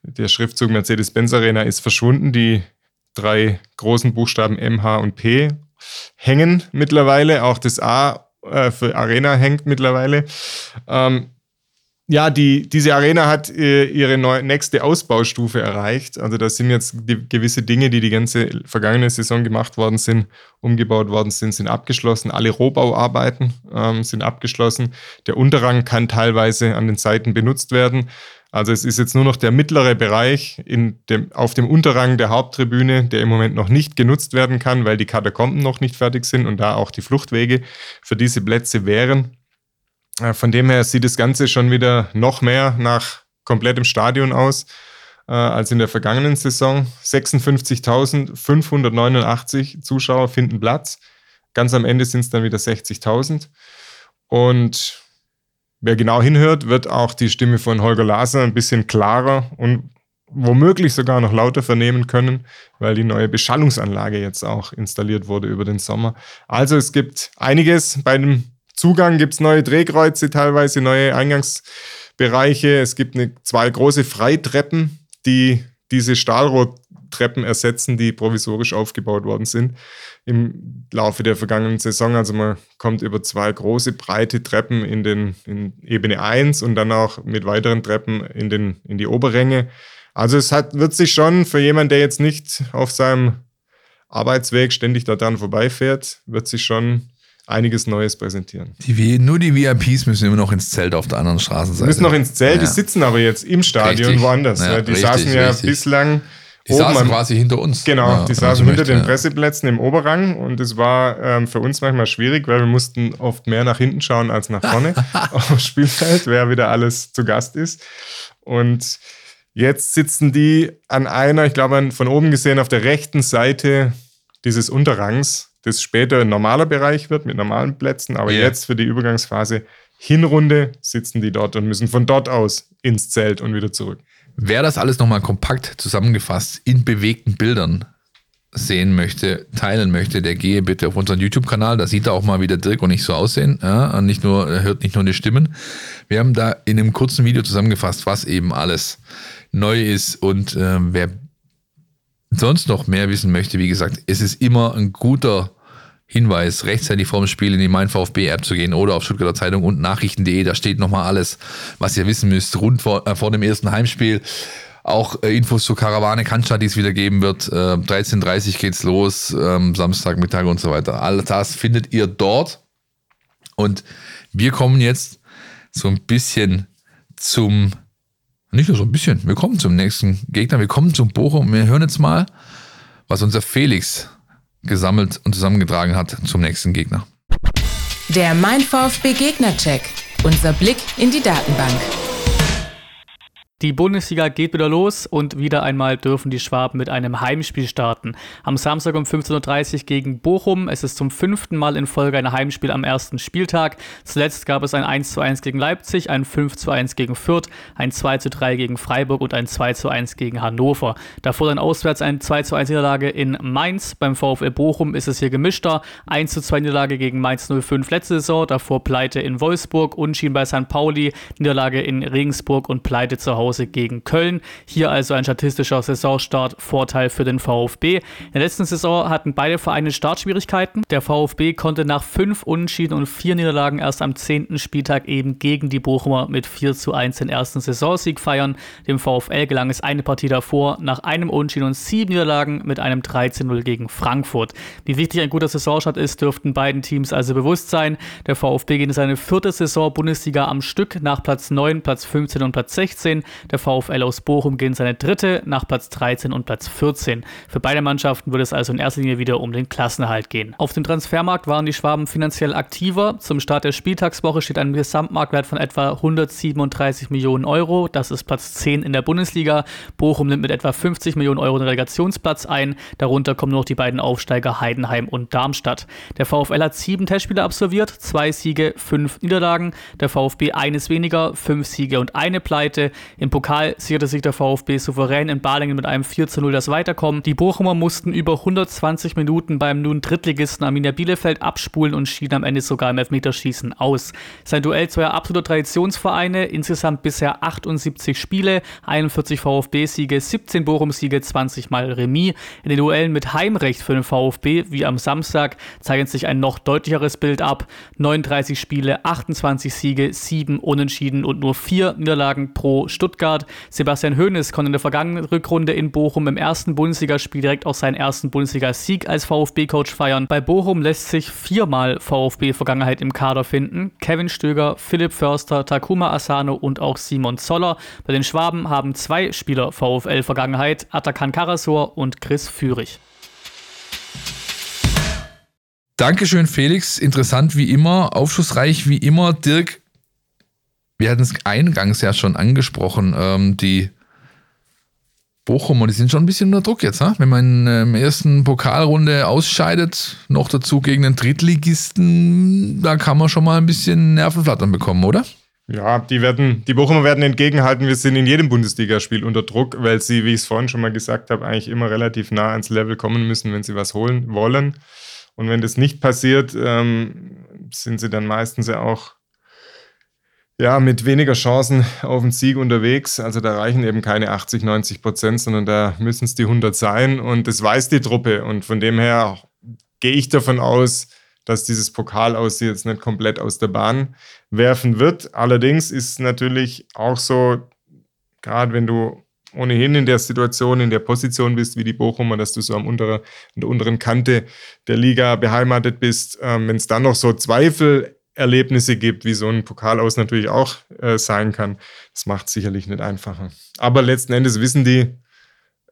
der Schriftzug Mercedes-Benz Arena ist verschwunden. Die drei großen Buchstaben MH und P hängen mittlerweile. Auch das A äh, für Arena hängt mittlerweile. Ähm, ja, die, diese Arena hat äh, ihre neu, nächste Ausbaustufe erreicht. Also das sind jetzt gewisse Dinge, die die ganze vergangene Saison gemacht worden sind, umgebaut worden sind, sind abgeschlossen. Alle Rohbauarbeiten ähm, sind abgeschlossen. Der Unterrang kann teilweise an den Seiten benutzt werden. Also es ist jetzt nur noch der mittlere Bereich in dem, auf dem Unterrang der Haupttribüne, der im Moment noch nicht genutzt werden kann, weil die Katakomben noch nicht fertig sind und da auch die Fluchtwege für diese Plätze wären. Äh, von dem her sieht das Ganze schon wieder noch mehr nach komplettem Stadion aus äh, als in der vergangenen Saison. 56.589 Zuschauer finden Platz. Ganz am Ende sind es dann wieder 60.000. Und wer genau hinhört, wird auch die Stimme von Holger Laser ein bisschen klarer und womöglich sogar noch lauter vernehmen können, weil die neue Beschallungsanlage jetzt auch installiert wurde über den Sommer. Also es gibt einiges bei dem Zugang gibt es neue Drehkreuze, teilweise neue Eingangsbereiche. Es gibt eine, zwei große Freitreppen, die diese Stahlrohrtreppen ersetzen, die provisorisch aufgebaut worden sind im Laufe der vergangenen Saison. Also man kommt über zwei große, breite Treppen in, den, in Ebene 1 und dann auch mit weiteren Treppen in, den, in die Oberränge. Also es hat, wird sich schon für jemanden, der jetzt nicht auf seinem Arbeitsweg ständig daran vorbeifährt, wird sich schon einiges Neues präsentieren. Die, nur die VIPs müssen immer noch ins Zelt auf der anderen Straßenseite. Die müssen noch ins Zelt, ja. die sitzen aber jetzt im Stadion richtig. woanders. Ja, die richtig, saßen ja richtig. bislang. Die saßen am, quasi hinter uns. Genau, ja, die saßen hinter möchte, den Presseplätzen im Oberrang und es war ähm, für uns manchmal schwierig, weil wir mussten oft mehr nach hinten schauen als nach vorne [laughs] auf dem Spielfeld, wer wieder alles zu Gast ist. Und jetzt sitzen die an einer, ich glaube von oben gesehen, auf der rechten Seite dieses Unterrangs das später ein normaler Bereich wird mit normalen Plätzen, aber yeah. jetzt für die Übergangsphase Hinrunde sitzen die dort und müssen von dort aus ins Zelt und wieder zurück. Wer das alles nochmal kompakt zusammengefasst in bewegten Bildern sehen möchte, teilen möchte, der gehe bitte auf unseren YouTube-Kanal. Da sieht er auch mal, wie der Dirk und ich so aussehen. Ja, und nicht nur, er hört nicht nur die Stimmen. Wir haben da in einem kurzen Video zusammengefasst, was eben alles neu ist und äh, wer sonst noch mehr wissen möchte, wie gesagt, es ist immer ein guter Hinweis, rechtzeitig vor dem Spiel in die Mein VfB-App zu gehen oder auf Stuttgarter Zeitung und Nachrichten.de. Da steht nochmal alles, was ihr wissen müsst, rund vor, äh, vor dem ersten Heimspiel. Auch äh, Infos zur Karawane Cannstatt, die es wieder geben wird. Äh, 13.30 geht's los, ähm, Samstagmittag und so weiter. All das findet ihr dort. Und wir kommen jetzt so ein bisschen zum, nicht nur so ein bisschen, wir kommen zum nächsten Gegner, wir kommen zum Bochum. Wir hören jetzt mal, was unser Felix gesammelt und zusammengetragen hat zum nächsten Gegner. Der Mein VfB Gegner-Check. Unser Blick in die Datenbank. Die Bundesliga geht wieder los und wieder einmal dürfen die Schwaben mit einem Heimspiel starten. Am Samstag um 15.30 Uhr gegen Bochum. Es ist zum fünften Mal in Folge ein Heimspiel am ersten Spieltag. Zuletzt gab es ein 1:1 gegen Leipzig, ein 5:1 gegen Fürth, ein 2:3 gegen Freiburg und ein 2:1 gegen Hannover. Davor dann auswärts ein 2:1 Niederlage in Mainz. Beim VfL Bochum ist es hier gemischter. 1:2 Niederlage gegen Mainz 05 letzte Saison, davor Pleite in Wolfsburg, Unschien bei St. Pauli, Niederlage in Regensburg und Pleite zu Hause Hause gegen Köln. Hier also ein statistischer Saisonstart Vorteil für den VfB. In der letzten Saison hatten beide Vereine Startschwierigkeiten. Der VfB konnte nach fünf Unentschieden und vier Niederlagen erst am zehnten Spieltag eben gegen die Bochumer mit 4 zu 1 den ersten Saisonsieg feiern. Dem VfL gelang es eine Partie davor nach einem Unentschieden und sieben Niederlagen mit einem 13-0 gegen Frankfurt. Wie wichtig ein guter Saisonstart ist, dürften beiden Teams also bewusst sein. Der VfB geht in seine vierte Saison Bundesliga am Stück nach Platz 9, Platz 15 und Platz 16. Der VfL aus Bochum gewinnt seine dritte nach Platz 13 und Platz 14. Für beide Mannschaften würde es also in erster Linie wieder um den Klassenerhalt gehen. Auf dem Transfermarkt waren die Schwaben finanziell aktiver. Zum Start der Spieltagswoche steht ein Gesamtmarktwert von etwa 137 Millionen Euro. Das ist Platz 10 in der Bundesliga. Bochum nimmt mit etwa 50 Millionen Euro den Relegationsplatz ein. Darunter kommen noch die beiden Aufsteiger Heidenheim und Darmstadt. Der VfL hat sieben Testspiele absolviert, zwei Siege, fünf Niederlagen. Der VfB eines weniger, fünf Siege und eine Pleite. Im Pokal sicherte sich der VfB souverän in Balingen mit einem 4 zu 0 das Weiterkommen. Die Bochumer mussten über 120 Minuten beim nun Drittligisten Arminia Bielefeld abspulen und schieden am Ende sogar im Elfmeterschießen aus. Sein Duell zweier absoluter Traditionsvereine, insgesamt bisher 78 Spiele, 41 VfB-Siege, 17 Bochum-Siege, 20 Mal Remis. In den Duellen mit Heimrecht für den VfB, wie am Samstag, zeichnet sich ein noch deutlicheres Bild ab. 39 Spiele, 28 Siege, 7 Unentschieden und nur 4 Niederlagen pro Stuttgart. Sebastian Hoeneß konnte in der vergangenen Rückrunde in Bochum im ersten Bundesligaspiel direkt auch seinen ersten Bundesliga-Sieg als VfB-Coach feiern. Bei Bochum lässt sich viermal VfB-Vergangenheit im Kader finden. Kevin Stöger, Philipp Förster, Takuma Asano und auch Simon Zoller. Bei den Schwaben haben zwei Spieler VfL-Vergangenheit, Atakan Karasor und Chris Führig. Dankeschön, Felix. Interessant wie immer, aufschlussreich wie immer. Dirk, wir hatten es eingangs ja schon angesprochen, ähm, die Bochumer, die sind schon ein bisschen unter Druck jetzt, ne? wenn man in der ersten Pokalrunde ausscheidet, noch dazu gegen den Drittligisten, da kann man schon mal ein bisschen Nervenflattern bekommen, oder? Ja, die werden, die Bochumer werden entgegenhalten, wir sind in jedem Bundesligaspiel unter Druck, weil sie, wie ich es vorhin schon mal gesagt habe, eigentlich immer relativ nah ans Level kommen müssen, wenn sie was holen wollen. Und wenn das nicht passiert, ähm, sind sie dann meistens ja auch ja, mit weniger Chancen auf den Sieg unterwegs. Also da reichen eben keine 80, 90 Prozent, sondern da müssen es die 100 sein. Und das weiß die Truppe. Und von dem her gehe ich davon aus, dass dieses Pokal aus jetzt nicht komplett aus der Bahn werfen wird. Allerdings ist natürlich auch so, gerade wenn du ohnehin in der Situation, in der Position bist, wie die Bochumer, dass du so am unteren, an der unteren Kante der Liga beheimatet bist, ähm, wenn es dann noch so Zweifelerlebnisse gibt, wie so ein Pokal aus natürlich auch äh, sein kann, das macht sicherlich nicht einfacher. Aber letzten Endes wissen die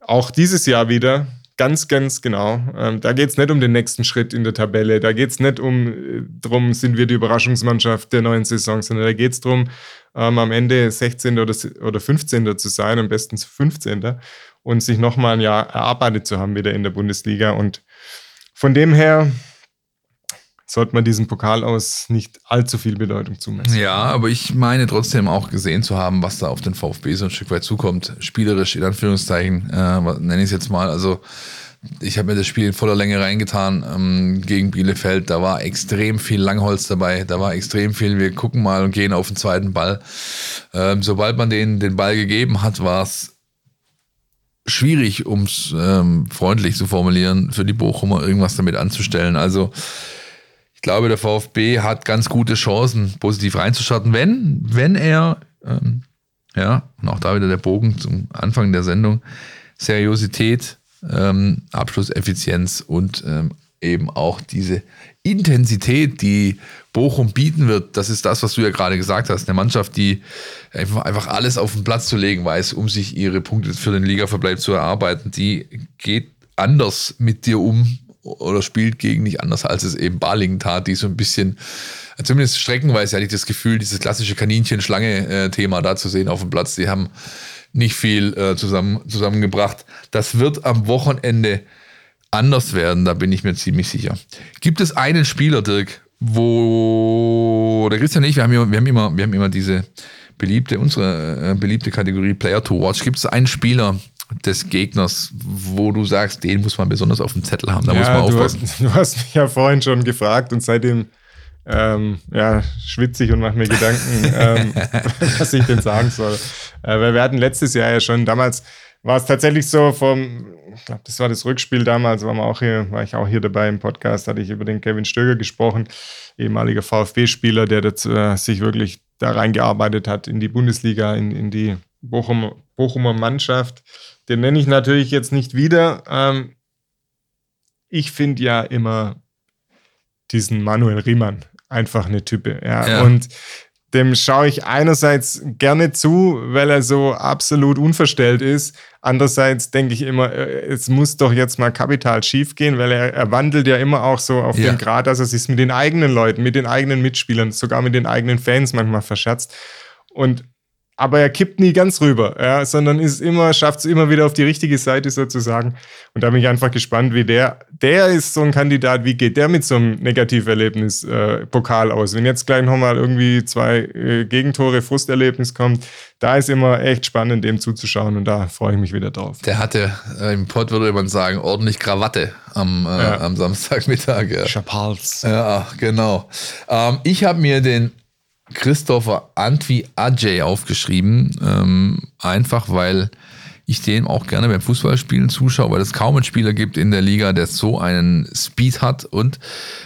auch dieses Jahr wieder, Ganz, ganz genau. Ähm, da geht es nicht um den nächsten Schritt in der Tabelle. Da geht es nicht um, äh, drum, sind wir die Überraschungsmannschaft der neuen Saison, sondern da geht es darum, ähm, am Ende 16. Oder, oder 15. zu sein, am besten 15. und sich nochmal ein Jahr erarbeitet zu haben wieder in der Bundesliga. Und von dem her sollte man diesem Pokal aus nicht allzu viel Bedeutung zumessen. Ja, aber ich meine trotzdem auch gesehen zu haben, was da auf den VfB so ein Stück weit zukommt. Spielerisch, in Anführungszeichen, äh, nenne ich es jetzt mal. Also ich habe mir das Spiel in voller Länge reingetan ähm, gegen Bielefeld. Da war extrem viel Langholz dabei. Da war extrem viel, wir gucken mal und gehen auf den zweiten Ball. Ähm, sobald man denen den Ball gegeben hat, war es schwierig, um es ähm, freundlich zu formulieren, für die Bochumer irgendwas damit anzustellen. Also ich glaube, der VfB hat ganz gute Chancen, positiv reinzustarten, wenn, wenn er, ähm, ja, und auch da wieder der Bogen zum Anfang der Sendung, Seriosität, ähm, Abschlusseffizienz und ähm, eben auch diese Intensität, die Bochum bieten wird, das ist das, was du ja gerade gesagt hast. Eine Mannschaft, die einfach, einfach alles auf den Platz zu legen weiß, um sich ihre Punkte für den Ligaverbleib zu erarbeiten, die geht anders mit dir um oder spielt gegen nicht anders, als es eben Balingen tat, die so ein bisschen, zumindest streckenweise hatte ich das Gefühl, dieses klassische Kaninchen-Schlange-Thema da zu sehen auf dem Platz. Die haben nicht viel äh, zusammen, zusammengebracht. Das wird am Wochenende anders werden, da bin ich mir ziemlich sicher. Gibt es einen Spieler, Dirk, wo der Christian und ich, wir haben, wir haben, immer, wir haben immer diese beliebte, unsere äh, beliebte Kategorie Player to Watch. Gibt es einen Spieler, des Gegners, wo du sagst, den muss man besonders auf dem Zettel haben. Da ja, muss man aufpassen. Du hast, du hast mich ja vorhin schon gefragt und seitdem ähm, ja, schwitzig und mache mir Gedanken, ähm, [laughs] was ich denn sagen soll. Äh, weil wir hatten letztes Jahr ja schon, damals war es tatsächlich so vom, ich glaube, das war das Rückspiel damals, war, auch hier, war ich auch hier dabei im Podcast, hatte ich über den Kevin Stöger gesprochen, ehemaliger VfB-Spieler, der das, äh, sich wirklich da reingearbeitet hat in die Bundesliga, in, in die Bochum, Bochumer Mannschaft. Den nenne ich natürlich jetzt nicht wieder. Ähm, ich finde ja immer diesen Manuel Riemann einfach eine Type. Ja. ja. Und dem schaue ich einerseits gerne zu, weil er so absolut unverstellt ist. Andererseits denke ich immer, äh, es muss doch jetzt mal kapital schief gehen, weil er, er wandelt ja immer auch so auf Ja. den Grad, dass er sich mit den eigenen Leuten, mit den eigenen Mitspielern, sogar mit den eigenen Fans manchmal verscherzt. Und aber er kippt nie ganz rüber, ja, sondern ist immer, schafft es immer wieder auf die richtige Seite sozusagen. Und da bin ich einfach gespannt, wie der, der ist so ein Kandidat, wie geht der mit so einem Negativerlebnis äh, Pokal aus? Wenn jetzt gleich nochmal irgendwie zwei äh, Gegentore, Frusterlebnis kommt, da ist immer echt spannend, dem zuzuschauen und da freue ich mich wieder drauf. Der hatte, äh, im Pott würde man sagen, ordentlich Krawatte am, äh, Ja. am Samstagmittag. Ja. Schapals. Ja, genau. Ähm, ich habe mir den Christopher Antwi Ajay aufgeschrieben, ähm, einfach weil ich dem auch gerne beim Fußballspielen zuschaue, weil es kaum einen Spieler gibt in der Liga, der so einen Speed hat und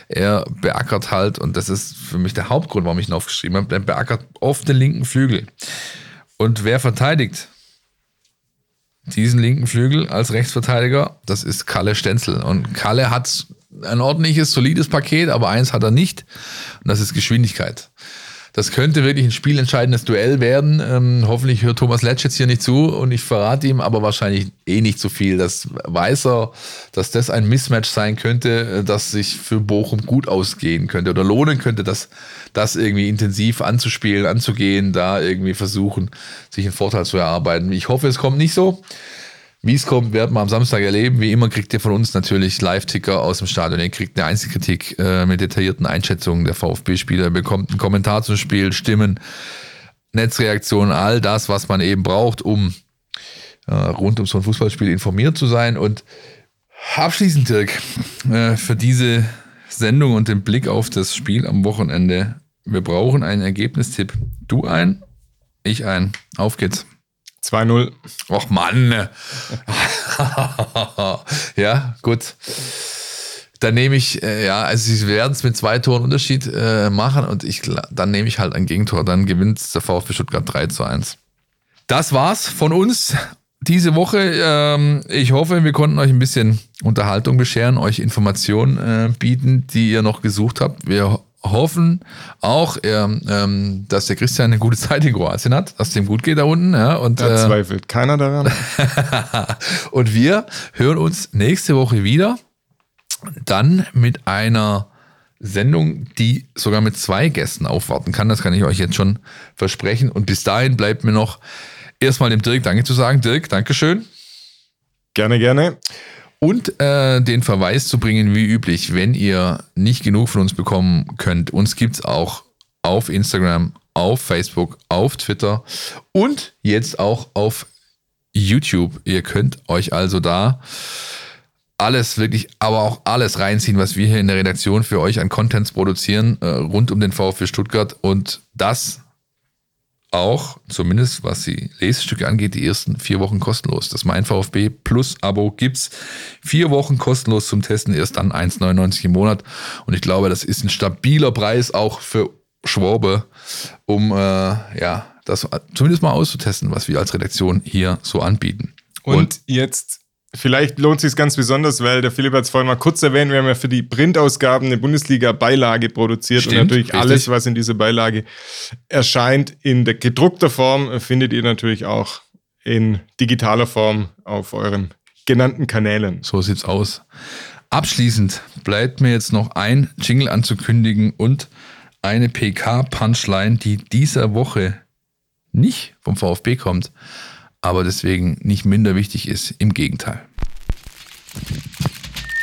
er beackert halt, und das ist für mich der Hauptgrund, warum ich ihn aufgeschrieben habe, er beackert oft den linken Flügel. Und wer verteidigt diesen linken Flügel als Rechtsverteidiger? Das ist Kalle Stenzel. Und Kalle hat ein ordentliches, solides Paket, aber eins hat er nicht. Und das ist Geschwindigkeit. Das könnte wirklich ein spielentscheidendes Duell werden. Ähm, hoffentlich hört Thomas Letsch jetzt hier nicht zu und ich verrate ihm aber wahrscheinlich eh nicht so viel. Das weiß er, dass das ein Mismatch sein könnte, äh, das sich für Bochum gut ausgehen könnte oder lohnen könnte, das, das irgendwie intensiv anzuspielen, anzugehen, da irgendwie versuchen, sich einen Vorteil zu erarbeiten. Ich hoffe, es kommt nicht so. Wie es kommt, werden wir am Samstag erleben. Wie immer kriegt ihr von uns natürlich Live-Ticker aus dem Stadion. Ihr kriegt eine Einzelkritik äh, mit detaillierten Einschätzungen der VfB-Spieler. Bekommt einen Kommentar zum Spiel, Stimmen, Netzreaktionen, all das, was man eben braucht, um äh, rund um so ein Fußballspiel informiert zu sein. Und abschließend, Dirk, äh, für diese Sendung und den Blick auf das Spiel am Wochenende. Wir brauchen einen Ergebnistipp. Du ein, ich ein. Auf geht's. 2-0. Och Mann. [laughs] ja, gut. Dann nehme ich, äh, ja, also sie werden es mit zwei Toren Unterschied äh, machen und ich, dann nehme ich halt ein Gegentor. Dann gewinnt der VfB Stuttgart 3 zu 1. Das war's von uns diese Woche. Ähm, ich hoffe, wir konnten euch ein bisschen Unterhaltung bescheren, euch Informationen äh, bieten, die ihr noch gesucht habt. Wir hoffen auch, ähm, ähm, dass der Christian eine gute Zeit in Kroatien hat, dass es dem gut geht da unten. Ja, und, Da äh, zweifelt keiner daran. [laughs] und wir hören uns nächste Woche wieder. Dann mit einer Sendung, die sogar mit zwei Gästen aufwarten kann. Das kann ich euch jetzt schon versprechen. Und bis dahin bleibt mir noch erstmal dem Dirk Danke zu sagen. Dirk, Dankeschön. Gerne, gerne. Und äh, den Verweis zu bringen, wie üblich, wenn ihr nicht genug von uns bekommen könnt. Uns gibt's auch auf Instagram, auf Facebook, auf Twitter und jetzt auch auf YouTube. Ihr könnt euch also da alles wirklich, aber auch alles reinziehen, was wir hier in der Redaktion für euch an Contents produzieren, äh, rund um den VfB Stuttgart und das auch, zumindest was die Lesestücke angeht, die ersten vier Wochen kostenlos. Das Mein VfB Plus Abo gibt's vier Wochen kostenlos zum Testen, erst dann 1,99 im Monat. Und ich glaube, das ist ein stabiler Preis auch für Schwabe, um äh, ja das zumindest mal auszutesten, was wir als Redaktion hier so anbieten. Und, jetzt, vielleicht lohnt sich ganz besonders, weil der Philipp hat es vorhin mal kurz erwähnt, wir haben ja für die Printausgaben eine Bundesliga-Beilage produziert Stimmt, und natürlich richtig. alles, was in dieser Beilage erscheint, in der gedruckter Form, äh, findet ihr natürlich auch in digitaler Form auf euren genannten Kanälen. So sieht's aus. Abschließend bleibt mir jetzt noch ein Jingle anzukündigen und eine PK-Punchline, die dieser Woche nicht vom VfB kommt, aber deswegen nicht minder wichtig ist. Im Gegenteil.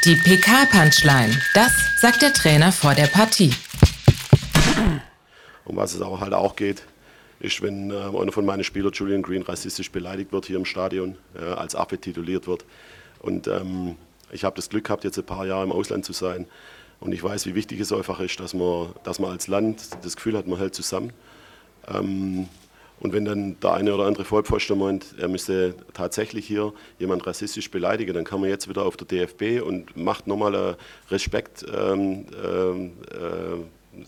Die PK-Punchline. Das sagt der Trainer vor der Partie. Um was es aber halt auch geht, ist, wenn äh, einer von meinen Spielern, Julian Green, rassistisch beleidigt wird hier im Stadion, äh, als Affe tituliert wird. Und ähm, ich habe das Glück gehabt, jetzt ein paar Jahre im Ausland zu sein. Und ich weiß, wie wichtig es einfach ist, dass man, dass man als Land das Gefühl hat, man hält zusammen. Ähm, und wenn dann der eine oder andere Vollpfosten meint, er müsste tatsächlich hier jemand rassistisch beleidigen, dann kann man jetzt wieder auf der DFB und macht nochmal eine Respekt, ähm, ähm, äh,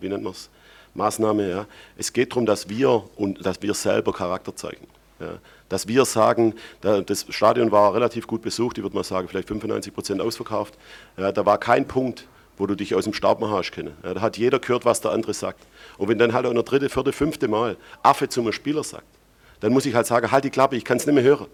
wie nennt man es, Maßnahme. Ja. Es geht darum, dass wir und dass wir selber Charakter zeigen. Ja. Dass wir sagen, da, das Stadion war relativ gut besucht, ich würde mal sagen, vielleicht 95 Prozent ausverkauft. Ja, da war kein Punkt, wo du dich aus dem Staub machen hast. Ja, da hat jeder gehört, was der andere sagt. Und wenn dann halt auch noch dritte, vierte, fünfte Mal Affe zum Spieler sagt, dann muss ich halt sagen, halt die Klappe, ich kann es nicht mehr hören.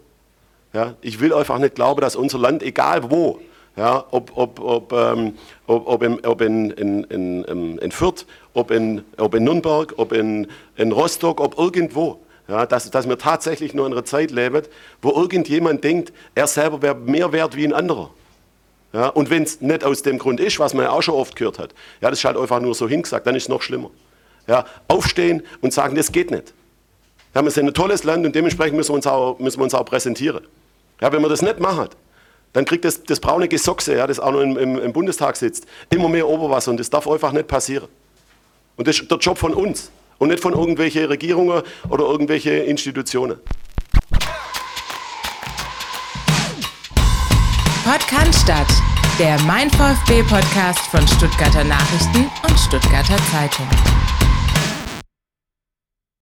Ja, ich will einfach nicht glauben, dass unser Land, egal wo, ja, ob, ob, ob, ähm, ob, ob, in, ob in, in, in, in Fürth, ob in, ob in Nürnberg, ob in, in Rostock, ob irgendwo, ja, dass, dass wir tatsächlich nur in einer Zeit leben, wo irgendjemand denkt, er selber wäre mehr wert wie ein anderer. Ja, und wenn es nicht aus dem Grund ist, was man ja auch schon oft gehört hat, ja, das ist halt einfach nur so hingesagt, dann ist es noch schlimmer. Ja, aufstehen und sagen, das geht nicht. Ja, wir sind ein tolles Land und dementsprechend müssen wir uns auch, müssen wir uns auch präsentieren. Ja, wenn man das nicht macht, dann kriegt das, das braune Gesochse, ja, das auch noch im, im, im Bundestag sitzt, immer mehr Oberwasser und das darf einfach nicht passieren. Und das ist der Job von uns und nicht von irgendwelchen Regierungen oder irgendwelche Institutionen. Podcast statt, der Mein VfB Podcast von Stuttgarter Nachrichten und Stuttgarter Zeitung.